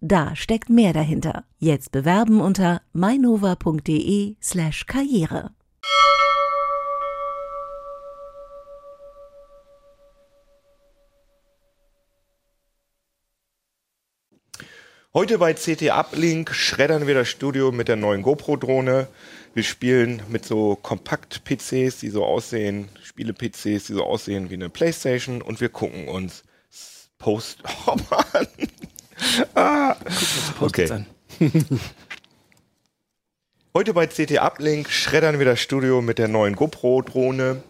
Da steckt mehr dahinter. Jetzt bewerben unter mainova.de slash karriere. Heute bei CT Uplink schreddern wir das Studio mit der neuen GoPro-Drohne. Wir spielen mit so Kompakt-PCs, die so aussehen, Spiele-PCs, die so aussehen wie eine Playstation und wir gucken uns Post... Oh Mann! Ah. Okay. Heute bei CT Uplink schreddern wir das Studio mit der neuen GoPro-Drohne.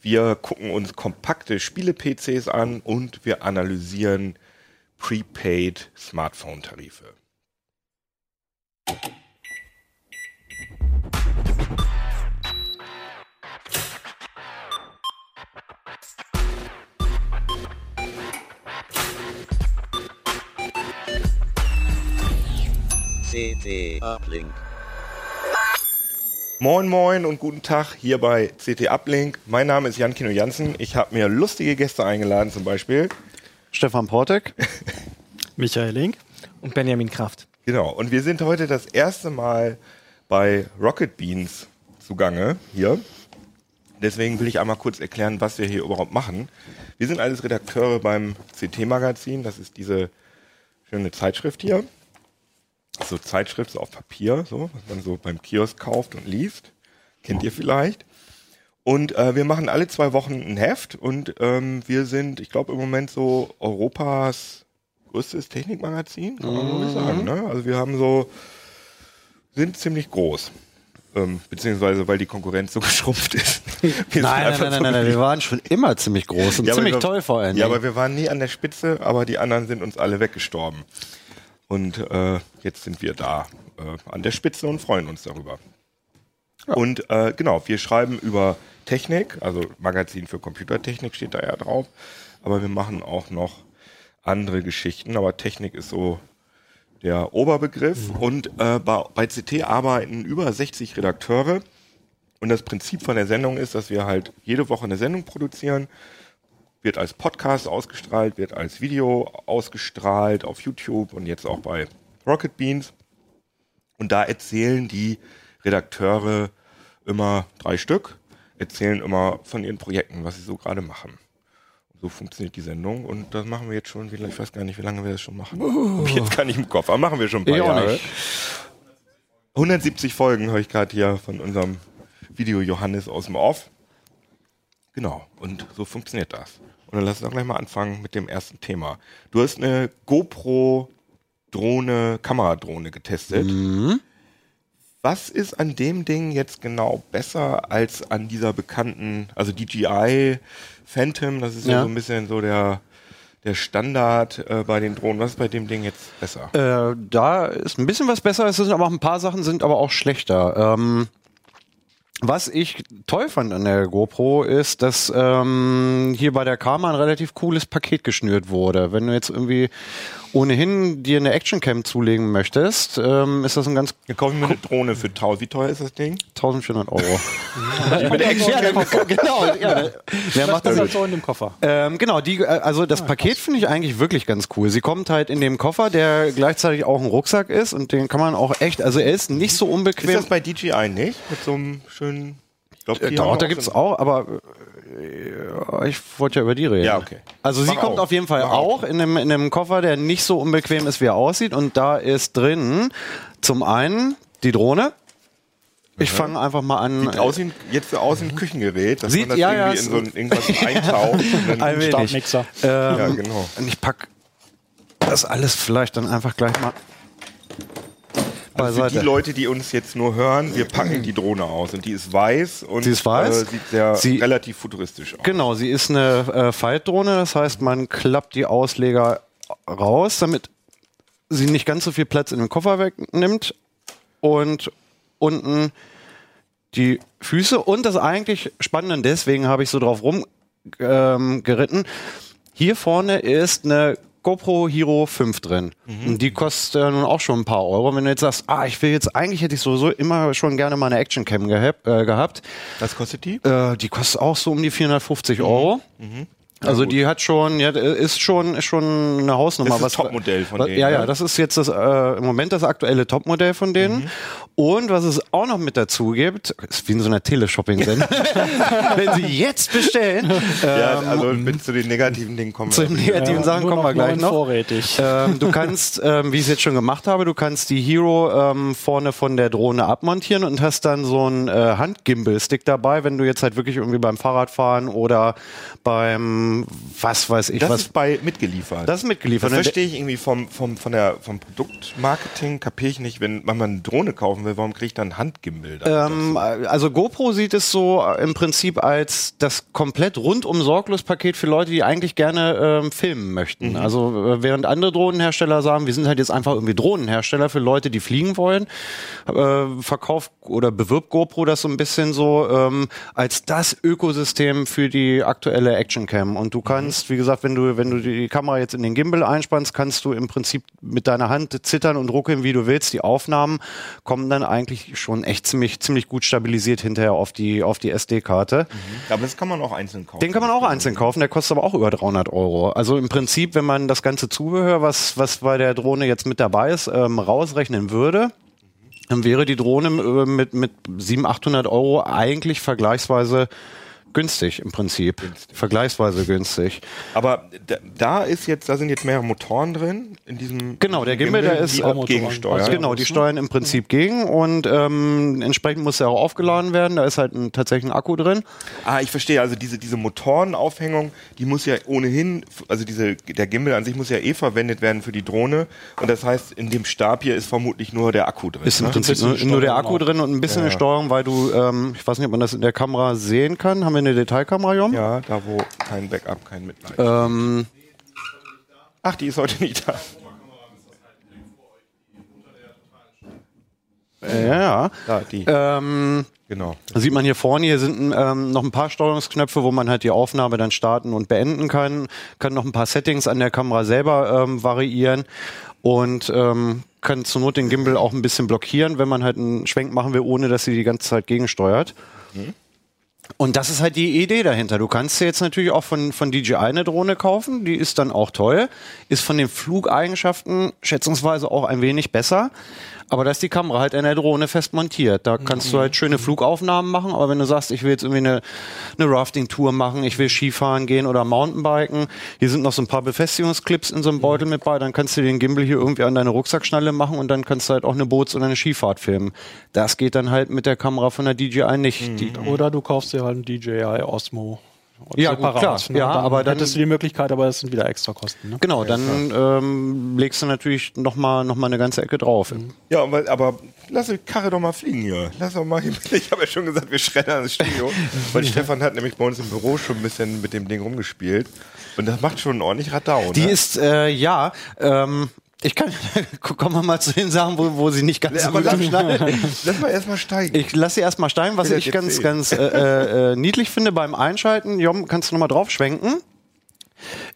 Wir gucken uns kompakte Spiele-PCs an und wir analysieren Prepaid Smartphone-Tarife. CT Uplink. Moin Moin und guten Tag hier bei CT Uplink. Mein Name ist Jan Kino Jansen. Ich habe mir lustige Gäste eingeladen, zum Beispiel. Stefan Portek. Michael Link und Benjamin Kraft. Genau. Und wir sind heute das erste Mal bei Rocket Beans zugange hier. Deswegen will ich einmal kurz erklären, was wir hier überhaupt machen. Wir sind alles Redakteure beim CT-Magazin. Das ist diese schöne Zeitschrift hier. So Zeitschrift so auf Papier, so, was man so beim Kiosk kauft und liest. Kennt ihr vielleicht. Und äh, wir machen alle zwei Wochen ein Heft und ähm, wir sind, ich glaube, im Moment so Europas größtes Technikmagazin, kann man mhm. sagen. Ne? Also wir haben so, sind ziemlich groß. Ähm, beziehungsweise weil die Konkurrenz so geschrumpft ist. nein, nein, nein, so nein, nein, wir waren schon immer ziemlich groß und ja, ziemlich wir, toll vor allem. Ja, aber wir waren nie an der Spitze, aber die anderen sind uns alle weggestorben. Und äh, jetzt sind wir da äh, an der Spitze und freuen uns darüber. Ja. Und äh, genau, wir schreiben über Technik, also Magazin für Computertechnik steht da ja drauf, aber wir machen auch noch andere Geschichten, aber Technik ist so der Oberbegriff. Mhm. Und äh, bei, bei CT arbeiten über 60 Redakteure. Und das Prinzip von der Sendung ist, dass wir halt jede Woche eine Sendung produzieren wird als Podcast ausgestrahlt, wird als Video ausgestrahlt auf YouTube und jetzt auch bei Rocket Beans. Und da erzählen die Redakteure immer drei Stück, erzählen immer von ihren Projekten, was sie so gerade machen. So funktioniert die Sendung und das machen wir jetzt schon, ich weiß gar nicht, wie lange wir das schon machen. Uh. Jetzt kann ich im Kopf, aber machen wir schon ein paar ich Jahre. 170 Folgen höre ich gerade hier von unserem Video Johannes aus dem Off. Genau, und so funktioniert das. Und dann lass uns auch gleich mal anfangen mit dem ersten Thema. Du hast eine GoPro-Drohne, Kameradrohne getestet. Mhm. Was ist an dem Ding jetzt genau besser als an dieser bekannten, also DJI Phantom? Das ist ja, ja so ein bisschen so der, der Standard äh, bei den Drohnen. Was ist bei dem Ding jetzt besser? Äh, da ist ein bisschen was besser, es sind aber auch ein paar Sachen sind aber auch schlechter. Ähm, was ich toll fand an der GoPro ist, dass ähm, hier bei der Karma ein relativ cooles Paket geschnürt wurde. Wenn du jetzt irgendwie ohnehin dir eine Actioncam zulegen möchtest, ähm, ist das ein ganz... Wir kaufen mir eine Drohne für 1000. Wie teuer ist das Ding? 1400 Euro. mit Actioncam. genau. Ja, Wer macht das halt so in dem Koffer? Ähm, genau, die, äh, also das ah, Paket finde ich eigentlich wirklich ganz cool. Sie kommt halt in dem Koffer, der gleichzeitig auch ein Rucksack ist und den kann man auch echt, also er ist nicht so unbequem. Ist das bei DJI nicht? Mit so einem schönen... Glaub, äh, da, da gibt's auch, aber ich wollte ja über die reden. Ja, okay. Also Mach sie kommt auf, auf jeden Fall Mach auch in einem, in einem Koffer, der nicht so unbequem ist, wie er aussieht. Und da ist drin zum einen die Drohne. Ich fange einfach mal an. Sieht aus wie, jetzt aus wie ein Küchengerät, dass Sieht, man das ja, irgendwie ja, in so ein, irgendwas eintaucht. ein Startmixer. Ähm, ja, genau. Und ich pack das alles vielleicht dann einfach gleich mal also für die Leute, die uns jetzt nur hören, wir packen die Drohne aus und die ist weiß und sie ist weiß. Äh, sieht sehr sie, relativ futuristisch aus. Genau, sie ist eine äh, Faltdrohne, das heißt, man klappt die Ausleger raus, damit sie nicht ganz so viel Platz in dem Koffer wegnimmt. und unten die Füße. Und das eigentlich Spannende, deswegen habe ich so drauf rumgeritten. Ähm, Hier vorne ist eine GoPro Hero 5 drin. Mhm. Die kostet äh, nun auch schon ein paar Euro. Wenn du jetzt sagst, ah, ich will jetzt, eigentlich hätte ich sowieso immer schon gerne mal eine Actioncam gehab, äh, gehabt. Was kostet die? Äh, die kostet auch so um die 450 mhm. Euro. Mhm. Also die hat schon, ja, ist schon, ist schon eine Hausnummer. Das ist das Topmodell von denen. Ja, ja, ne? das ist jetzt das, äh, im Moment das aktuelle Topmodell von denen. Mhm. Und was es auch noch mit dazu gibt, ist wie in so einer Teleshopping-Sendung. Wenn Sie jetzt bestellen. ja, ähm, also mit zu den negativen Dingen kommen wir. Zu den negativen ja, Sachen kommen wir gleich noch. Vorrätig. Ähm, du kannst, ähm, wie ich es jetzt schon gemacht habe, du kannst die Hero ähm, vorne von der Drohne abmontieren und hast dann so einen äh, Handgimbal-Stick dabei, wenn du jetzt halt wirklich irgendwie beim Fahrradfahren oder beim was weiß ich das was. Das ist bei mitgeliefert. Das ist mitgeliefert. Das verstehe ich irgendwie vom, vom, von der, vom Produktmarketing, kapiere ich nicht, wenn, wenn man eine Drohne kaufen will, warum kriege ich dann Handgimbal? Ähm, also GoPro sieht es so äh, im Prinzip als das komplett rundum sorglos Paket für Leute, die eigentlich gerne ähm, filmen möchten. Mhm. Also äh, während andere Drohnenhersteller sagen, wir sind halt jetzt einfach irgendwie Drohnenhersteller für Leute, die fliegen wollen, äh, verkauft oder bewirbt GoPro das so ein bisschen so ähm, als das Ökosystem für die aktuelle Actioncam. Und du kannst, mhm. wie gesagt, wenn du, wenn du die Kamera jetzt in den Gimbal einspannst, kannst du im Prinzip mit deiner Hand zittern und ruckeln, wie du willst. Die Aufnahmen kommen dann eigentlich schon echt ziemlich, ziemlich gut stabilisiert hinterher auf die, auf die SD-Karte. Mhm. Aber das kann man auch einzeln kaufen. Den kann man auch einzeln kaufen, der kostet aber auch über 300 Euro. Also im Prinzip, wenn man das ganze Zubehör, was, was bei der Drohne jetzt mit dabei ist, ähm, rausrechnen würde, dann wäre die Drohne äh, mit, mit 700, 800 Euro eigentlich vergleichsweise günstig im Prinzip. Günstig. Vergleichsweise günstig. Aber da, da, ist jetzt, da sind jetzt mehrere Motoren drin in diesem. Genau, der Gimbal, der ist auch gegensteuern. Also genau, die steuern im Prinzip gegen und ähm, entsprechend muss er auch aufgeladen werden. Da ist halt ein, tatsächlich ein Akku drin. Ah, ich verstehe. Also diese diese Motorenaufhängung, die muss ja ohnehin, also diese der Gimbal an sich muss ja eh verwendet werden für die Drohne und das heißt, in dem Stab hier ist vermutlich nur der Akku drin. Ist im ne? Prinzip nur, nur, der Akku drin und ein bisschen ja, ja. Steuerung, weil du, ähm, ich weiß nicht, ob man das in der Kamera sehen kann. Haben wir eine Detailkamera, Jom? Ja, da wo kein Backup, kein Mitleid. Ähm, Ach, die ist heute nicht da. Ja, da, die. Ähm, genau. Sieht man hier vorne, hier sind ähm, noch ein paar Steuerungsknöpfe, wo man halt die Aufnahme dann starten und beenden kann. Kann noch ein paar Settings an der Kamera selber ähm, variieren und ähm, kann zur Not den Gimbal auch ein bisschen blockieren, wenn man halt einen Schwenk machen will, ohne dass sie die ganze Zeit gegensteuert. Mhm. Und das ist halt die Idee dahinter. Du kannst dir jetzt natürlich auch von, von DJI eine Drohne kaufen, die ist dann auch toll, ist von den Flugeigenschaften schätzungsweise auch ein wenig besser. Aber da ist die Kamera halt in der Drohne fest montiert. Da kannst mhm. du halt schöne Flugaufnahmen machen, aber wenn du sagst, ich will jetzt irgendwie eine, eine Rafting-Tour machen, ich will Skifahren gehen oder Mountainbiken, hier sind noch so ein paar Befestigungsclips in so einem Beutel mit bei, dann kannst du den Gimbal hier irgendwie an deine Rucksackschnalle machen und dann kannst du halt auch eine Boots- oder eine Skifahrt filmen. Das geht dann halt mit der Kamera von der DJI nicht. Mhm. oder du kaufst dir halt einen DJI Osmo ja, gut, klar. Ne? Ja, dann aber dann hättest du die Möglichkeit, aber das sind wieder extra Kosten. Ne? Genau, dann ähm, legst du natürlich noch mal, noch mal eine ganze Ecke drauf. Mhm. Ja, aber, aber lass die Karre doch mal fliegen hier. Lass doch mal hier. Ich habe ja schon gesagt, wir schreddern das Studio. Weil Stefan hat nämlich bei uns im Büro schon ein bisschen mit dem Ding rumgespielt. Und das macht schon ordentlich Radau. Die ne? ist, äh, ja, ähm, ich kann, kommen wir mal zu den Sachen, wo, wo sie nicht ganz so gut abschneiden. Lass mal erstmal steigen. Ich lasse sie erstmal steigen, was ich ganz, sehen. ganz äh, äh, äh, niedlich finde beim Einschalten. Jom, kannst du nochmal drauf schwenken?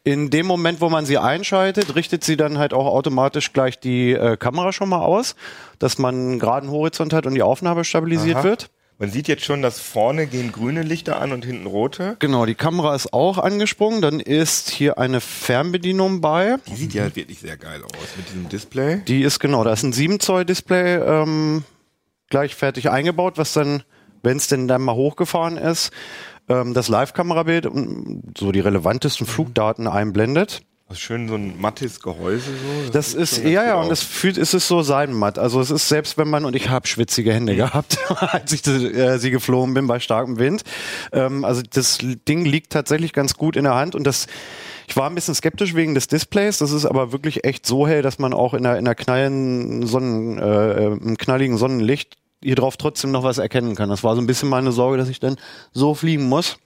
In dem Moment, wo man sie einschaltet, richtet sie dann halt auch automatisch gleich die äh, Kamera schon mal aus, dass man einen geraden Horizont hat und die Aufnahme stabilisiert Aha. wird. Man sieht jetzt schon, dass vorne gehen grüne Lichter an und hinten rote. Genau, die Kamera ist auch angesprungen. Dann ist hier eine Fernbedienung bei. Die sieht ja wirklich sehr geil aus mit diesem Display. Die ist genau, da ist ein 7 Zoll Display ähm, gleich fertig eingebaut, was dann, wenn es denn dann mal hochgefahren ist, ähm, das Live-Kamerabild und so die relevantesten Flugdaten einblendet. Das ist schön so ein mattes Gehäuse so. Das, das ist, ja, ja, und es fühlt, es ist so seidenmatt. Also es ist selbst wenn man, und ich habe schwitzige Hände mhm. gehabt, als ich äh, sie geflogen bin bei starkem Wind. Ähm, also das Ding liegt tatsächlich ganz gut in der Hand und das, ich war ein bisschen skeptisch wegen des Displays. Das ist aber wirklich echt so hell, dass man auch in der, in der knallen Sonnen, äh, im knalligen Sonnenlicht hier drauf trotzdem noch was erkennen kann. Das war so ein bisschen meine Sorge, dass ich dann so fliegen muss.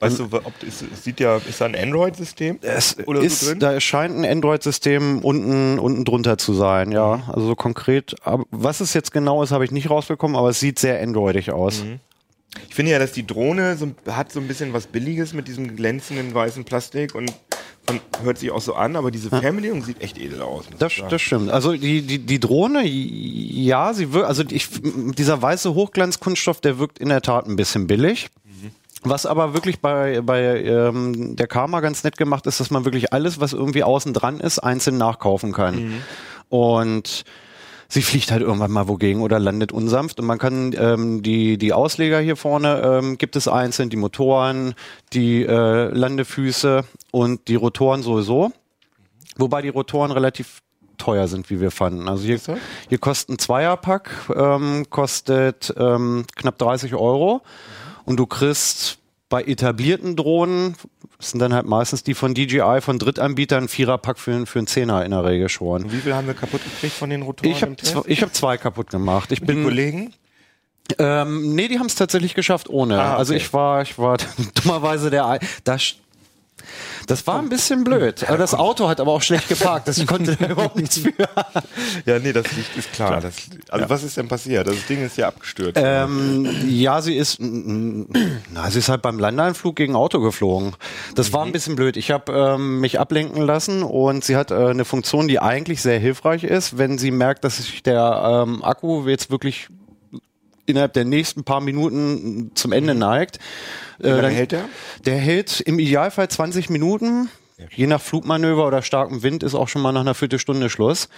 Weißt du, ob es es sieht ja, ist da ein Android-System? Es Oder so ist, drin? da scheint ein Android-System unten, unten drunter zu sein, ja. Mhm. Also so konkret. Was es jetzt genau ist, habe ich nicht rausbekommen, aber es sieht sehr androidig aus. Mhm. Ich finde ja, dass die Drohne so, hat so ein bisschen was Billiges mit diesem glänzenden weißen Plastik und man hört sich auch so an, aber diese Fernbedienung sieht echt edel aus. Das, das stimmt. Also die, die, die Drohne, ja, sie wirkt, also ich, dieser weiße Hochglanzkunststoff, der wirkt in der Tat ein bisschen billig. Was aber wirklich bei, bei ähm, der Karma ganz nett gemacht ist, dass man wirklich alles, was irgendwie außen dran ist, einzeln nachkaufen kann. Und sie fliegt halt irgendwann mal wogegen oder landet unsanft. Und man kann ähm, die die Ausleger hier vorne ähm, gibt es einzeln die Motoren die äh, Landefüße und die Rotoren sowieso. Wobei die Rotoren relativ teuer sind wie wir fanden. Also hier hier kostet ein Zweierpack ähm, kostet ähm, knapp 30 Euro und du kriegst bei etablierten Drohnen das sind dann halt meistens die von DJI von Drittanbietern ein Viererpack für, für einen Zehner in der Regel schon Und wie viel haben wir kaputt gekriegt von den Rotoren ich habe hab zwei kaputt gemacht. Ich die bin Kollegen? ähm, nee, die haben es tatsächlich geschafft ohne. Ah, okay. Also ich war ich war dummerweise der Ei- das war ein bisschen blöd. Aber das Auto hat aber auch schlecht geparkt. Das konnte da überhaupt nichts für. Ja, nee, das Licht ist klar. Das, also was ist denn passiert? Das Ding ist ja abgestürzt. Ähm, ja, sie ist, na, sie ist halt beim Landeinflug gegen Auto geflogen. Das war ein bisschen blöd. Ich habe ähm, mich ablenken lassen und sie hat äh, eine Funktion, die eigentlich sehr hilfreich ist, wenn sie merkt, dass sich der ähm, Akku jetzt wirklich innerhalb der nächsten paar Minuten zum Ende neigt. Äh, lange dann- hält der? Der hält im Idealfall 20 Minuten. Je nach Flugmanöver oder starkem Wind ist auch schon mal nach einer Viertelstunde Schluss.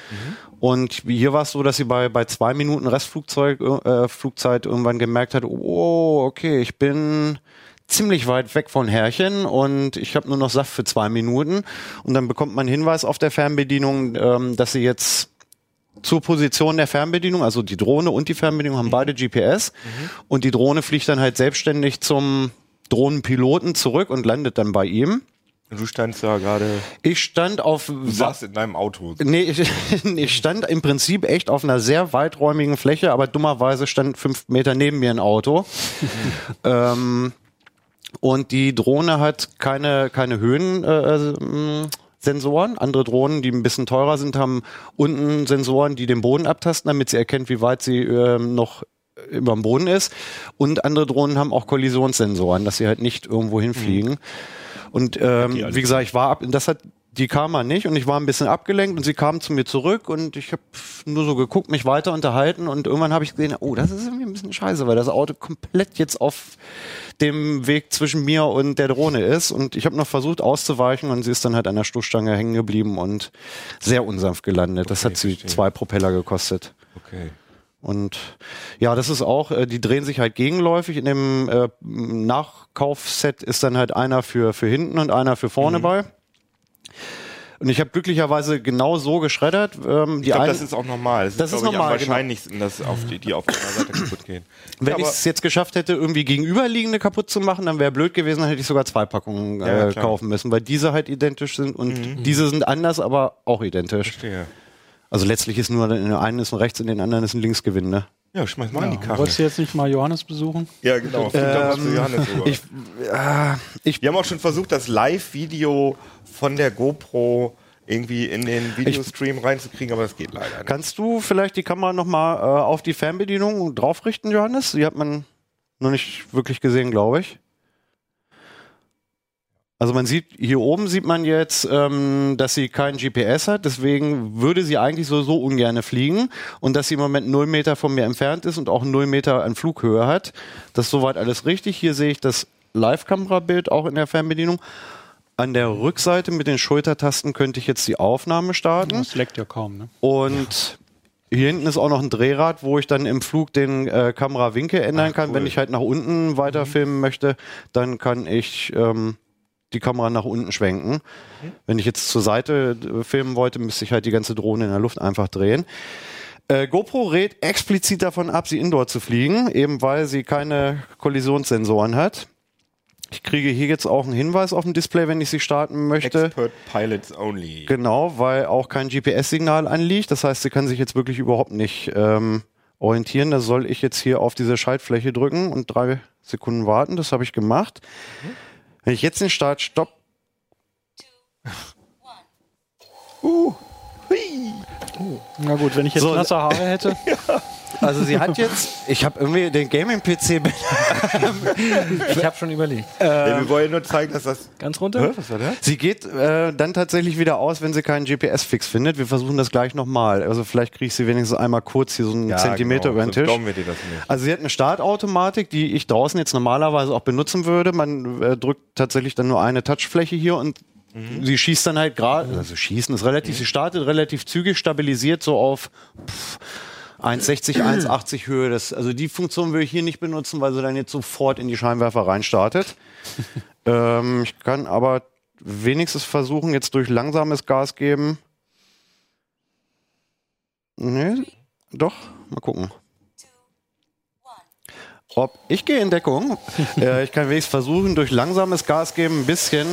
Und wie hier war es so, dass sie bei, bei zwei Minuten Restflugzeug, äh, Flugzeit irgendwann gemerkt hat, oh, okay, ich bin ziemlich weit weg von Herrchen und ich habe nur noch Saft für zwei Minuten. Und dann bekommt man einen Hinweis auf der Fernbedienung, ähm, dass sie jetzt zur Position der Fernbedienung, also die Drohne und die Fernbedienung haben beide GPS und die Drohne fliegt dann halt selbstständig zum Drohnenpiloten zurück und landet dann bei ihm. Du standst da gerade, Ich stand auf du saßt in deinem Auto. Nee, ich, ich stand im Prinzip echt auf einer sehr weiträumigen Fläche, aber dummerweise stand fünf Meter neben mir ein Auto. ähm, und die Drohne hat keine, keine Höhen. Äh, ähm, Sensoren. Andere Drohnen, die ein bisschen teurer sind, haben unten Sensoren, die den Boden abtasten, damit sie erkennt, wie weit sie ähm, noch über dem Boden ist. Und andere Drohnen haben auch Kollisionssensoren, dass sie halt nicht irgendwo hinfliegen. Und ähm, alle wie gesagt, ich war ab, das hat die Karma nicht und ich war ein bisschen abgelenkt und sie kam zu mir zurück und ich habe nur so geguckt, mich weiter unterhalten und irgendwann habe ich gesehen, oh, das ist irgendwie ein bisschen scheiße, weil das Auto komplett jetzt auf dem Weg zwischen mir und der Drohne ist und ich habe noch versucht auszuweichen und sie ist dann halt an der Stoßstange hängen geblieben und sehr unsanft gelandet. Das hat sie verstehe. zwei Propeller gekostet. Okay. Und ja, das ist auch, äh, die drehen sich halt gegenläufig. In dem äh, Nachkaufset ist dann halt einer für, für hinten und einer für vorne Mhm. bei. Und ich habe glücklicherweise genau so geschreddert. Ähm, die Ich glaube, das ist auch normal. Das, Das ist, ist glaub ich, normal, am genau. wahrscheinlichsten, dass auf die, die auf der Seite kaputt gehen. wenn ich es jetzt geschafft hätte, irgendwie gegenüberliegende kaputt zu machen, dann wäre blöd gewesen, dann hätte ich sogar zwei Packungen Ja, ja, äh, klar. kaufen müssen, weil diese halt identisch sind und diese sind anders, aber auch identisch. Verstehe. Also letztlich ist nur, in der einen ist ein Rechts, in den anderen ist ein Linksgewinn, ne? Ja, schmeiß mal in die Karre. Wolltest du jetzt nicht mal Johannes besuchen? Ja, genau. Zu Johannes. Ich, äh, ich Wir haben auch schon versucht, das Live-Video von der GoPro irgendwie in den Videostream reinzukriegen, aber das geht leider nicht. Kannst du vielleicht die Kamera nochmal äh, auf die Fernbedienung draufrichten, Johannes? Die hat man noch nicht wirklich gesehen, glaube ich. Also man sieht, hier oben sieht man jetzt, ähm, dass sie kein GPS hat, deswegen würde sie eigentlich so, so ungern fliegen und dass sie im Moment 0 Meter von mir entfernt ist und auch 0 Meter an Flughöhe hat. Das ist soweit alles richtig. Hier sehe ich das Live-Kamera-Bild auch in der Fernbedienung. An der Rückseite mit den Schultertasten könnte ich jetzt die Aufnahme starten. Das leckt ja kaum, ne? Und hier hinten ist auch noch ein Drehrad, wo ich dann im Flug den äh, Kamerawinkel ändern Ach, kann. cool. Wenn ich halt nach unten weiter filmen möchte, dann kann ich ähm, die Kamera nach unten schwenken. Wenn ich jetzt zur Seite äh, filmen wollte, müsste ich halt die ganze Drohne in der Luft einfach drehen. Äh, GoPro rät explizit davon ab, sie indoor zu fliegen, eben weil sie keine Kollisionssensoren hat. Ich kriege hier jetzt auch einen Hinweis auf dem Display, wenn ich sie starten möchte. Expert Pilots Only. Genau, weil auch kein GPS-Signal anliegt. Das heißt, sie kann sich jetzt wirklich überhaupt nicht ähm, orientieren. Da soll ich jetzt hier auf diese Schaltfläche drücken und drei Sekunden warten. Das habe ich gemacht. Wenn ich jetzt den Start stopp. Na gut, wenn ich jetzt So, nasse Haare hätte. Also sie hat jetzt, ich habe irgendwie den Gaming-PC. Ich habe schon überlegt. Nee, wir wollen nur zeigen, dass das. Ganz runter? Hä, was war das? sie geht äh, dann tatsächlich wieder aus, wenn sie keinen GPS-Fix findet. Wir versuchen das gleich nochmal. Also vielleicht kriege ich sie wenigstens einmal kurz hier so einen Zentimeter über den Tisch. glauben wir dir das nicht. Also sie hat eine Startautomatik, die ich draußen jetzt normalerweise auch benutzen würde. Man äh, drückt tatsächlich dann nur eine Touchfläche hier und sie schießt dann halt gerade, also schießen ist relativ, sie startet relativ zügig, stabilisiert so auf pff, 1,60, 1,80 Höhe. Das, also die Funktion würde ich hier nicht benutzen, weil sie dann jetzt sofort in die Scheinwerfer reinstartet. ähm, ich kann aber wenigstens versuchen, jetzt durch langsames Gas geben. Nee, doch, mal gucken. Ob ich gehe in Deckung. äh, ich kann wenigstens versuchen, durch langsames Gas geben ein bisschen.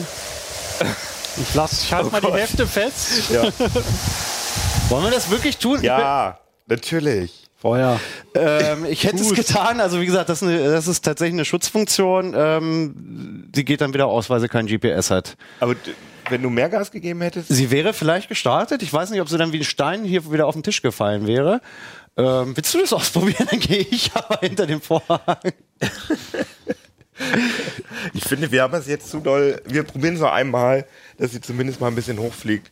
Ich lass, ich halte mal die Hälfte fest. Wollen wir das wirklich tun? Ja, natürlich. Feuer. Ähm, ich hätte es getan. Also wie gesagt, das ist, eine, das ist tatsächlich eine Schutzfunktion. Ähm, sie geht dann wieder aus, weil sie kein GPS hat. Aber wenn du mehr Gas gegeben hättest. Sie wäre vielleicht gestartet. Ich weiß nicht, ob sie dann wie ein Stein hier wieder auf den Tisch gefallen wäre. Ähm, willst du das ausprobieren? Dann gehe ich aber hinter dem Vorhang. Ich finde, wir haben es jetzt zu doll. Wir probieren es noch einmal, dass sie zumindest mal ein bisschen hochfliegt.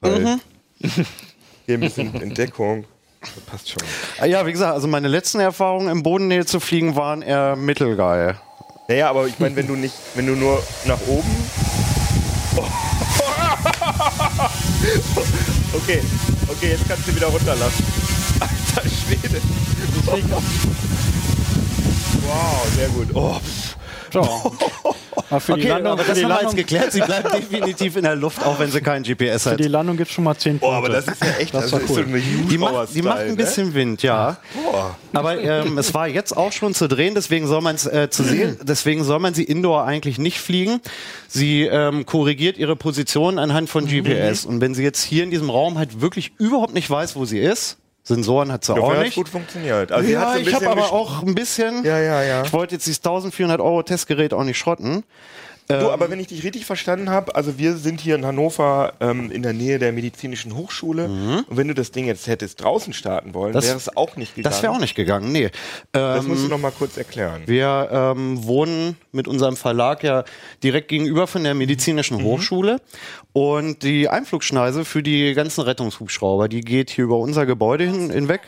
Weil Mhm. hier ein bisschen Entdeckung. Das passt schon. Ah, Ja, wie gesagt, also meine letzten Erfahrungen im Bodennähe zu fliegen waren eher mittelgeil. Naja, aber ich meine, wenn du nicht, wenn du nur nach oben. Okay, okay, jetzt kannst du wieder runterlassen. Alter Schwede. Wow, sehr gut. Oh, So. Aber für die Okay, Landung, aber für das die haben wir jetzt geklärt. Sie bleibt definitiv in der Luft, auch wenn sie keinen GPS für hat. die Landung gibt es schon mal 10 Punkte. oh, aber das ist ja echt, Das das, ist cool. so eine Die macht, die macht ein bisschen Wind, ja. Boah. Aber ähm, es war jetzt auch schon zu drehen, deswegen soll man es äh, zu sehen, deswegen soll man sie indoor eigentlich nicht fliegen. Sie ähm, korrigiert ihre Position anhand von GPS. Und wenn sie jetzt hier in diesem Raum halt wirklich überhaupt nicht weiß, wo sie ist, Sensoren hat sie auch hat nicht. gut funktioniert. Also ja, ich habe aber auch ein bisschen. Ja, ja, ja. Ich wollte jetzt dieses 1400 Euro Testgerät auch nicht schrotten. Du, aber wenn ich dich richtig verstanden habe, also wir sind hier in Hannover ähm, in der Nähe der medizinischen Hochschule und wenn du das Ding jetzt hättest draußen starten wollen, Das- wäre es auch nicht gegangen. Das wäre auch nicht gegangen, nee. Das Ähm, musst du noch mal kurz erklären. Wir ähm, wohnen mit unserem Verlag ja direkt gegenüber von der medizinischen Hochschule und die Einflugschneise für die ganzen Rettungshubschrauber, die geht hier über unser Gebäude hin, hinweg.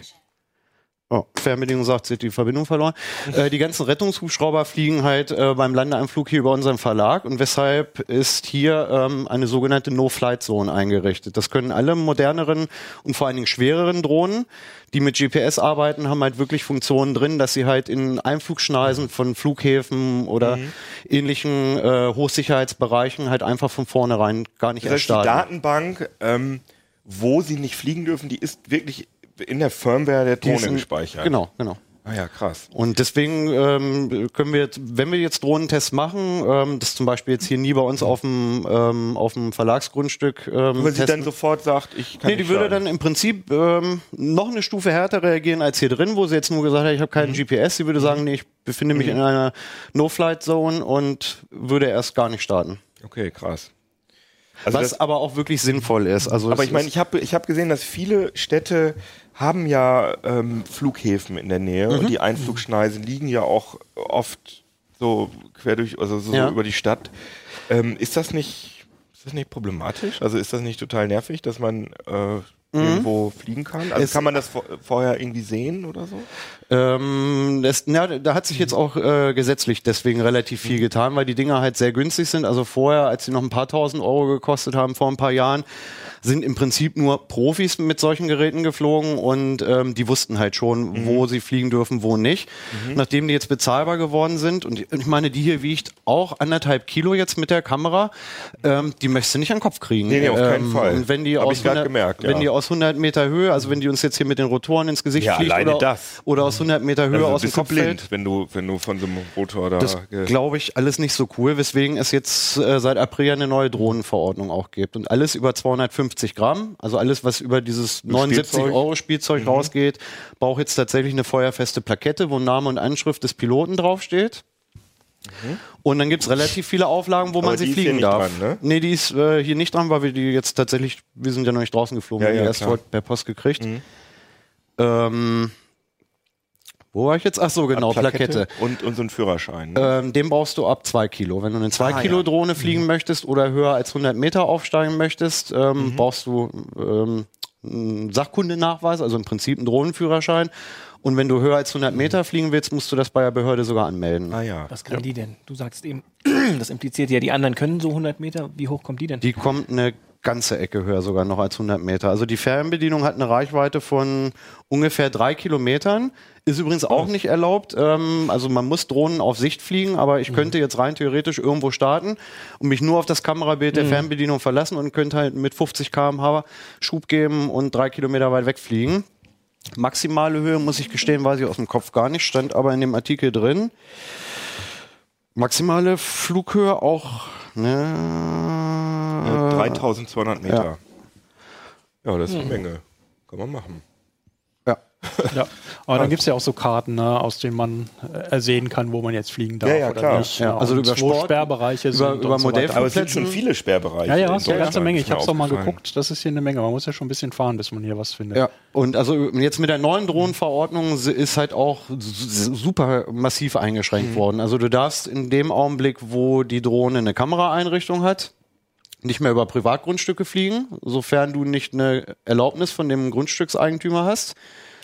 Oh, Fernbedienung sagt, sie hat die Verbindung verloren. Äh, die ganzen Rettungshubschrauber fliegen halt äh, beim Landeanflug hier über unseren Verlag und weshalb ist hier ähm, eine sogenannte No-Flight-Zone eingerichtet. Das können alle moderneren und vor allen Dingen schwereren Drohnen, die mit GPS arbeiten, haben halt wirklich Funktionen drin, dass sie halt in Einflugschneisen von Flughäfen oder ähnlichen äh, Hochsicherheitsbereichen halt einfach von vornherein gar nicht Das heißt, die starten. Datenbank, ähm, wo sie nicht fliegen dürfen, die ist wirklich in der Firmware der Drohne sind- gespeichert. Genau, genau. Ah ja, krass. Und deswegen ähm, können wir jetzt, wenn wir jetzt Drohnentests machen, ähm, das zum Beispiel jetzt hier nie bei uns auf dem ähm, auf dem Verlagsgrundstück ähm, Weil sie dann sofort sagt, ich kann Nee, die würde dann im Prinzip ähm, noch eine Stufe härter reagieren als hier drin, wo sie jetzt nur gesagt hat, ich habe keinen GPS. Sie würde sagen, nee, ich befinde mich in einer No-Flight-Zone und würde erst gar nicht starten. Okay, krass. Also Was aber auch wirklich sinnvoll ist. Also aber ich meine, ich habe ich hab gesehen, dass viele Städte haben ja ähm, Flughäfen in der Nähe Mhm. und die Einflugschneisen liegen ja auch oft so quer durch, also so, Ja. so über die Stadt. Ähm, ist das nicht, ist das nicht problematisch? Also ist das nicht total nervig, dass man äh, irgendwo fliegen kann? Also Mhm. Es- kann man das vor, vorher irgendwie sehen oder so? Ähm, das, na, da hat sich jetzt auch äh, gesetzlich deswegen relativ viel getan, weil die Dinger halt sehr günstig sind. Also vorher, als sie noch ein paar tausend Euro gekostet haben, vor ein paar Jahren, sind im Prinzip nur Profis mit solchen Geräten geflogen und ähm, die wussten halt schon, wo sie fliegen dürfen, wo nicht. Nachdem die jetzt bezahlbar geworden sind und ich meine, die hier wiegt auch anderthalb Kilo jetzt mit der Kamera, ähm, die möchtest du nicht an den Kopf kriegen. Nee, nee, auf keinen ähm, Fall. Und wenn die Hab aus ich grad 100 gemerkt, wenn ja. die aus 100 Meter Höhe, also wenn die uns jetzt hier mit den Rotoren ins Gesicht Ja, fliegt oder, das. oder aus 100 Meter Höhe Also aus dem Kopf blind, fällt. wenn du, wenn du von so einem Rotor da. Das glaube ich alles nicht so cool, weswegen es jetzt äh, seit April eine neue Drohnenverordnung auch gibt. Und alles über 250 Gramm, also alles, was über dieses 79 Spielzeug? Euro Spielzeug rausgeht, braucht jetzt tatsächlich eine feuerfeste Plakette, wo Name und Anschrift des Piloten draufsteht. Und dann gibt's relativ viele Auflagen, wo man Aber sie die ist hier fliegen nicht darf. dran, ne? Nee, die ist äh, hier nicht dran, weil wir die jetzt tatsächlich, wir sind ja noch nicht draußen geflogen, Ja, wir haben die ja, erst klar. Mhm. heute per Post gekriegt. Ähm, wo war ich jetzt? Ach so, genau, Plakette. Und, und so ein Führerschein. Ne? Ähm, den brauchst du ab zwei Kilo. Wenn du eine zwei Ah, Kilo ja. Drohne fliegen möchtest oder höher als 100 Meter aufsteigen möchtest, ähm, brauchst du ähm, einen Sachkundenachweis, also im Prinzip einen Drohnenführerschein. Und wenn du höher als 100 Meter fliegen willst, musst du das bei der Behörde sogar anmelden. ah ja. Was kann die denn? Du sagst eben, das impliziert ja, die anderen können so 100 Meter. Wie hoch kommt die denn? Die kommt eine ganze Ecke höher sogar noch als 100 Meter. Also die Fernbedienung hat eine Reichweite von ungefähr drei Kilometern. Ist übrigens auch nicht erlaubt. Ähm, also man muss Drohnen auf Sicht fliegen, aber ich könnte jetzt rein theoretisch irgendwo starten und mich nur auf das Kamerabild der Fernbedienung verlassen und könnte halt mit 50 km/h Schub geben und drei Kilometer weit wegfliegen. Maximale Höhe, muss ich gestehen, weiß ich aus dem Kopf gar nicht, stand aber in dem Artikel drin. Maximale Flughöhe auch, ne? 3200 Meter. Ja, das ist eine Menge. Kann man machen. Ja. Ja. Aber dann gibt es ja auch so Karten, ne, aus denen man äh, ersehen kann, wo man jetzt fliegen darf Ja, ja, oder klar. nicht. Ja, also über wo Sport, Sperrbereiche über- sind über und so Aber es sind schon viele Sperrbereiche. Ja, ja, in ist eine ganze Menge. Ich habe doch mal geguckt. Das ist hier eine Menge. Man muss ja schon ein bisschen fahren, bis man hier was findet. Ja, und also jetzt mit der neuen Drohnenverordnung ist halt auch super massiv eingeschränkt worden. Also du darfst in dem Augenblick, wo die Drohne eine Kameraeinrichtung hat, nicht mehr über Privatgrundstücke fliegen, sofern du nicht eine Erlaubnis von dem Grundstückseigentümer hast.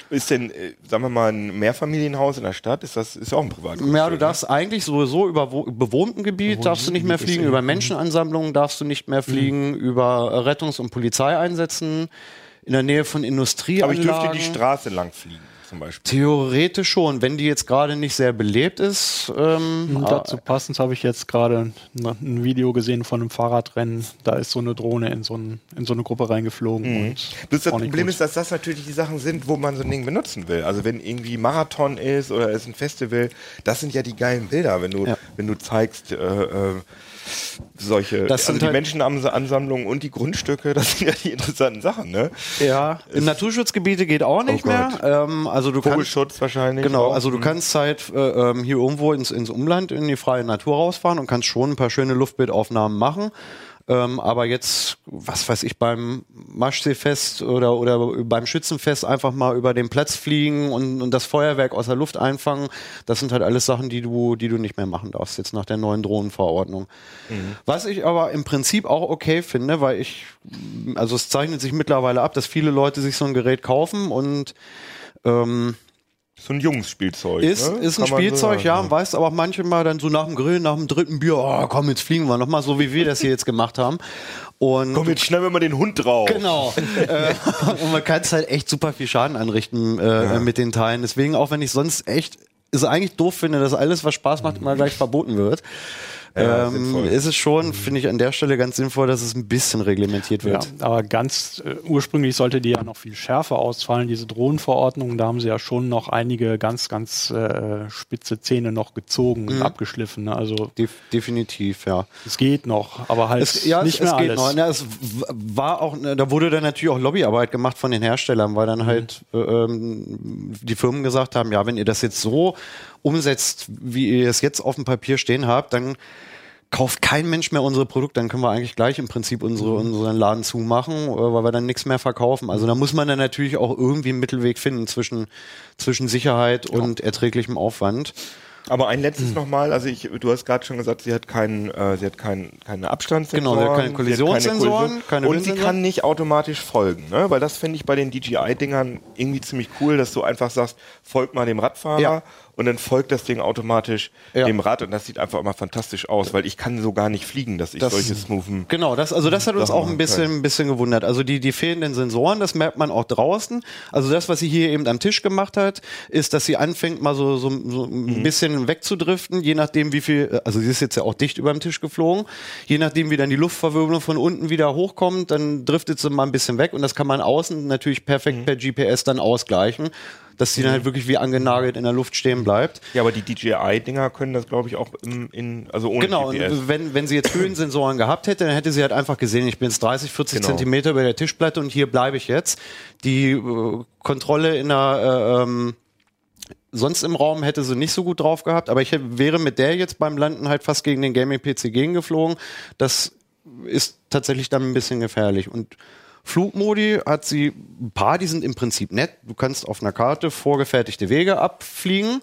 Ist denn, äh, sagen wir mal, ein Mehrfamilienhaus in der Stadt, ist das ist auch ein Privatgrundstück? Ja, du darfst eigentlich sowieso über wo- bewohnten Gebiet darfst du nicht mehr fliegen, über Menschenansammlungen darfst du nicht mehr fliegen, über Rettungs- und Polizeieinsätzen in der Nähe von Aber Industrieanlagen. ich dürfte die Straße lang fliegen, zum Beispiel. Theoretisch schon, wenn die jetzt gerade nicht sehr belebt ist. Ähm, Und dazu passend habe ich jetzt gerade ein, Video gesehen von einem Fahrradrennen. Da ist so eine Drohne in so, ein, in so eine Gruppe reingeflogen. Und Bloß das Problem gut. ist, dass das natürlich die Sachen sind, wo man so ein Ding benutzen will. Also wenn irgendwie Marathon ist oder es ist ein Festival, das sind ja die geilen Bilder, wenn du, Ja. wenn du zeigst, äh, äh, solche, Das also sind die halt- Menschenansammlungen und die Grundstücke, das sind ja die interessanten Sachen, ne? ja, in Naturschutzgebiete geht auch nicht Oh mehr. Ähm, also du kannst Vogelschutz wahrscheinlich. Genau, auch. also du Mhm. kannst halt äh, ähm, hier irgendwo ins, ins Umland, in die freie Natur rausfahren und kannst schon ein paar schöne Luftbildaufnahmen machen. Ähm, aber jetzt, was weiß ich, beim Maschseefest oder, oder beim Schützenfest einfach mal über den Platz fliegen und, und das Feuerwerk aus der Luft einfangen, das sind halt alles Sachen, die du, die du nicht mehr machen darfst, jetzt nach der neuen Drohnenverordnung. Was ich aber im Prinzip auch okay finde, weil ich, also es zeichnet sich mittlerweile ab, dass viele Leute sich so ein Gerät kaufen und ähm, so ein Jungsspielzeug. ist, ne? ist ein Kann man so Spielzeug, ja, und weißt aber auch manchmal dann so nach dem Grill, nach dem dritten Bier, oh, komm, jetzt fliegen wir nochmal, so wie wir das hier jetzt gemacht haben. Und Komm, jetzt schneiden wir mal den Hund drauf. Genau. äh, und man kann es halt echt super viel Schaden anrichten äh, mit den Teilen. Deswegen, auch wenn ich sonst echt es eigentlich doof finde, dass alles, was Spaß macht, immer gleich verboten wird. Ja, ähm, ist es schon, finde ich an der Stelle ganz sinnvoll, dass es ein bisschen reglementiert Ja, wird. aber ganz äh, ursprünglich sollte die ja noch viel schärfer ausfallen, diese Drohnenverordnung. Da haben sie ja schon noch einige ganz, ganz äh, spitze Zähne noch gezogen Mhm. und abgeschliffen. Ne? Also Def definitiv, ja. es geht noch, aber halt Es, ja, nicht es, mehr es geht alles. noch. Ja, es war auch, ne, da wurde dann natürlich auch Lobbyarbeit gemacht von den Herstellern, weil dann halt äh, ähm, die Firmen gesagt haben, ja, wenn ihr das jetzt so umsetzt, wie ihr es jetzt auf dem Papier stehen habt, dann kauft kein Mensch mehr unsere Produkte, dann können wir eigentlich gleich im Prinzip unsere, unseren Laden zumachen, äh, weil wir dann nichts mehr verkaufen. Also da muss man dann natürlich auch irgendwie einen Mittelweg finden zwischen, zwischen Sicherheit und erträglichem Aufwand. Aber ein letztes Hm. nochmal, also ich, du hast gerade schon gesagt, sie hat keinen, äh, sie hat keinen, keine Abstandssensoren, Genau, sie hat keine Kollisionssensoren, Kollision- keine und sie kann nicht automatisch folgen, ne? Weil das finde ich bei den DJI-Dingern irgendwie ziemlich cool, dass du einfach sagst, folg mal dem Radfahrer Ja. Und dann folgt das Ding automatisch Ja. dem Rad und das sieht einfach immer fantastisch aus, weil ich kann so gar nicht fliegen, dass ich Das- solche smoothen. Genau, das, also das hat uns auch ein bisschen, ein bisschen gewundert. Also die, die fehlenden Sensoren, das merkt man auch draußen. Also das, was sie hier eben am Tisch gemacht hat, ist, dass sie anfängt, mal so, so, so ein bisschen wegzudriften, je nachdem wie viel, also sie ist jetzt ja auch dicht über dem Tisch geflogen, je nachdem wie dann die Luftverwirbelung von unten wieder hochkommt, dann driftet sie mal ein bisschen weg und das kann man außen natürlich perfekt per GPS dann ausgleichen, dass sie dann halt wirklich wie angenagelt in der Luft stehen bleibt. Ja, aber die DJI-Dinger können das, glaube ich, auch im, in, also ohne Genau, GPS. und wenn, wenn sie jetzt Höhensensoren gehabt hätte, dann hätte sie halt einfach gesehen, ich bin jetzt 30, 40 Genau. Zentimeter über der Tischplatte und hier bleibe ich jetzt. Die äh, Kontrolle in der äh, ähm, sonst im Raum hätte sie nicht so gut drauf gehabt, aber ich wäre mit der jetzt beim Landen halt fast gegen den Gaming-PC gegengeflogen. Das ist tatsächlich dann ein bisschen gefährlich. Und Flugmodi hat sie ein paar, die sind im Prinzip nett. Du kannst auf einer Karte vorgefertigte Wege abfliegen.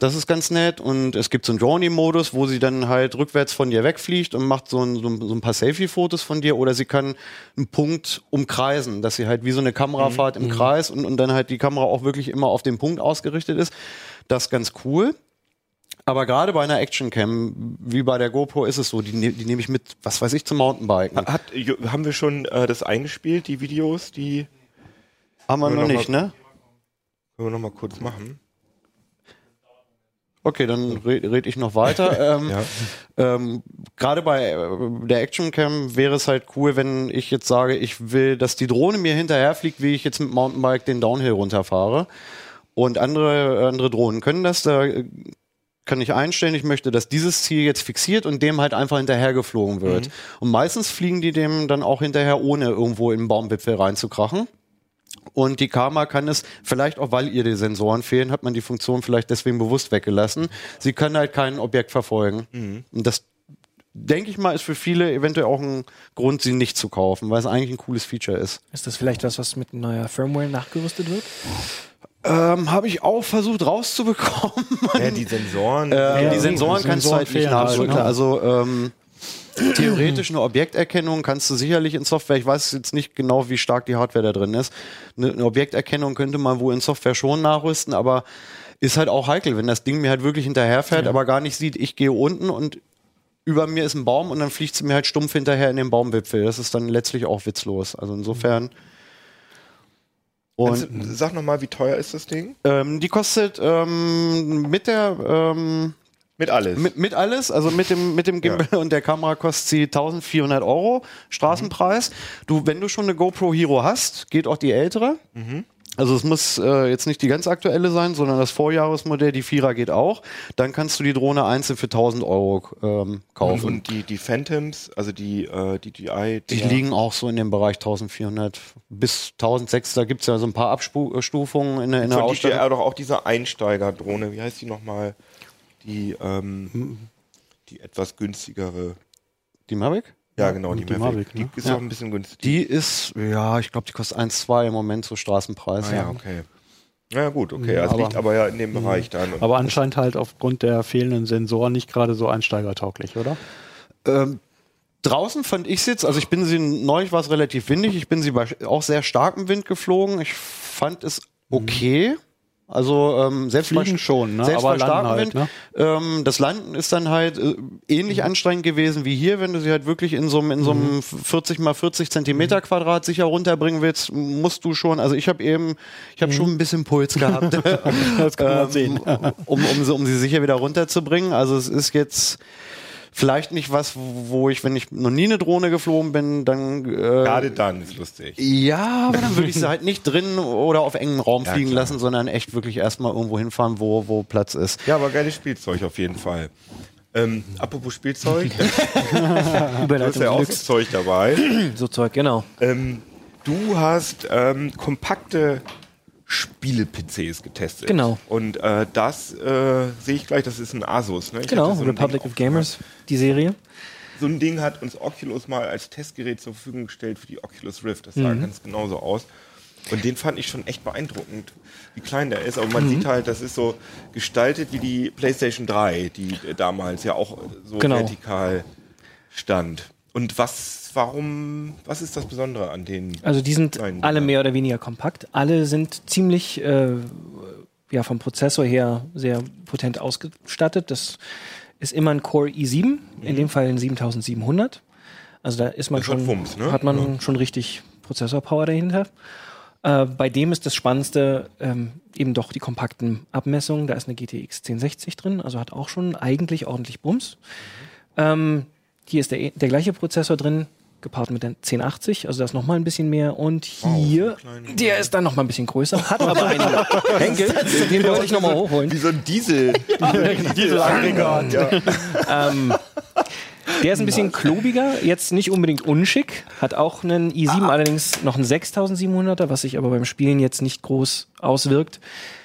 Das ist ganz nett. Und es gibt so einen Journey-Modus, wo sie dann halt rückwärts von dir wegfliegt und macht so ein, so ein, paar Selfie-Fotos von dir. Oder sie kann einen Punkt umkreisen, dass sie halt wie so eine Kamerafahrt im Kreis und, und dann halt die Kamera auch wirklich immer auf den Punkt ausgerichtet ist. Das ist ganz cool. Aber gerade bei einer Actioncam, wie bei der GoPro, ist es so, die, ne- die nehme ich mit, was weiß ich, zum Mountainbiken. Hat, haben wir schon äh, das eingespielt, die Videos, die Haben wir wir noch noch nicht, mal- ne? können wir noch mal kurz machen. Okay, dann red, red ich noch weiter. ähm, Ja. ähm, Gerade bei äh, der Actioncam wäre es halt cool, wenn ich jetzt sage, ich will, dass die Drohne mir hinterherfliegt, wie ich jetzt mit Mountainbike den Downhill runterfahre. Und andere, andere Drohnen können das. Da äh, kann ich einstellen, ich möchte, dass dieses Ziel jetzt fixiert und dem halt einfach hinterhergeflogen wird. Und meistens fliegen die dem dann auch hinterher, ohne irgendwo in den Baumwipfel reinzukrachen. Und die Karma kann es, vielleicht auch weil ihr die Sensoren fehlen, hat man die Funktion vielleicht deswegen bewusst weggelassen. Sie können halt kein Objekt verfolgen. Und das, denke ich mal, ist für viele eventuell auch ein Grund, sie nicht zu kaufen, weil es eigentlich ein cooles Feature ist. Ist das vielleicht was, was mit neuer Firmware nachgerüstet wird? Ähm, Habe ich auch versucht rauszubekommen. Ja, die Sensoren. Ähm, Ja, die Sensoren kannst du Sensoren halt nicht nachrücken. ne? Also ähm, theoretisch eine Objekterkennung kannst du sicherlich in Software, ich weiß jetzt nicht genau, wie stark die Hardware da drin ist. Eine, Objekterkennung könnte man wohl in Software schon nachrüsten, aber ist halt auch heikel, wenn das Ding mir halt wirklich hinterherfährt, aber gar nicht sieht, ich gehe unten und über mir ist ein Baum und dann fliegt sie mir halt stumpf hinterher in den Baumwipfel. Das ist dann letztlich auch witzlos. Also insofern. Und du- Sag noch mal, wie teuer ist das Ding? ähm, die kostet ähm, mit der ähm, Mit alles. mit, mit alles, also mit dem, mit dem Gimbal und der Kamera kostet sie 1400 Euro Straßenpreis. Du, wenn du schon eine GoPro Hero hast, geht auch die ältere. Also es muss äh, jetzt nicht die ganz aktuelle sein, sondern das Vorjahresmodell, die Vierer geht auch. Dann kannst du die Drohne einzeln für 1000 Euro ähm, und, kaufen. und die, die Phantoms, also die äh, DJI. die Dinger. liegen auch so in dem Bereich 1400 bis 1600. Da gibt's ja so ein paar Abstufungen in der, in der Von. DJI doch auch diese Einsteigerdrohne. Wie heißt die nochmal? Die, ähm, die etwas günstigere. Die Mavic? Ja, genau, die, die Mavic. Mavic, ne? Die ist Ja. auch ein bisschen günstig. Die ist, ja, ich glaube, die kostet 1,2 im Moment so Straßenpreis. ah, ja, okay. Ja, gut, okay. Also aber- liegt aber ja in dem Bereich dann. Aber anscheinend halt aufgrund der fehlenden Sensoren nicht gerade so einsteigertauglich, oder? Ähm, draußen fand ich es jetzt, also ich bin sie, neulich war es relativ windig, ich bin sie bei auch sehr starkem Wind geflogen. Ich fand es okay. Also ähm, selbst Fliegen bei, schon, ne? selbst Aber bei starkem halt, Wind. Ähm, das Landen ist dann halt äh, ähnlich anstrengend gewesen wie hier, wenn du sie halt wirklich in so einem in so einem 40 mal 40 Zentimeter Quadrat sicher runterbringen willst, musst du schon. Also ich habe eben, ich habe schon ein bisschen Puls gehabt. Das kann man sehen. um, um, sie, um sie sicher wieder runterzubringen. Also es ist jetzt vielleicht nicht was, wo ich, wenn ich noch nie eine Drohne geflogen bin, dann äh, Gerade dann ist lustig. ja, aber dann würde ich sie halt nicht drin oder auf engem Raum Ja, fliegen klar. lassen, sondern echt wirklich erstmal irgendwo hinfahren, wo, wo Platz ist. Ja, aber geiles Spielzeug auf jeden Fall. Ähm, apropos Spielzeug, du hast ja auch so Zeug dabei. So Zeug, genau. Ähm, du hast ähm, kompakte Spiele-PCs getestet. Genau. Und äh, das äh, sehe ich gleich, das ist ein Asus. Ne? Ich Genau, so Republic of Gamers, die Serie. So ein Ding hat uns Oculus mal als Testgerät zur Verfügung gestellt für die Oculus Rift. Das sah ganz genauso aus. Und den fand ich schon echt beeindruckend, wie klein der ist. Aber man sieht halt, das ist so gestaltet wie die PlayStation 3, die äh, damals ja auch so Genau. vertikal stand. Und was, warum, was ist das Besondere an denen? Also die sind Nein, alle ja. mehr oder weniger kompakt. Alle sind ziemlich äh, ja, vom Prozessor her sehr potent ausgestattet. Das ist immer ein Core i7, in dem Fall ein 7700. Also da ist man Das schon schon, Wumms, ne? hat man schon richtig Prozessorpower dahinter. Äh, bei dem ist das Spannendste ähm, eben doch die kompakten Abmessungen. Da ist eine GTX 1060 drin, also hat auch schon eigentlich ordentlich Bums. Ähm, hier ist der, der gleiche Prozessor drin, gepaart mit der 1080, also da ist noch mal ein bisschen mehr. Und hier, klein. der ist dann noch mal ein bisschen größer, hat aber einige Henkel, den wollte ich noch mal hochholen. Wie so ein Diesel. Dieselaggregat. Ja. Ähm, der ist ein bisschen klobiger, jetzt nicht unbedingt unschick, hat auch einen i7, allerdings noch einen 6700er, was sich aber beim Spielen jetzt nicht groß auswirkt.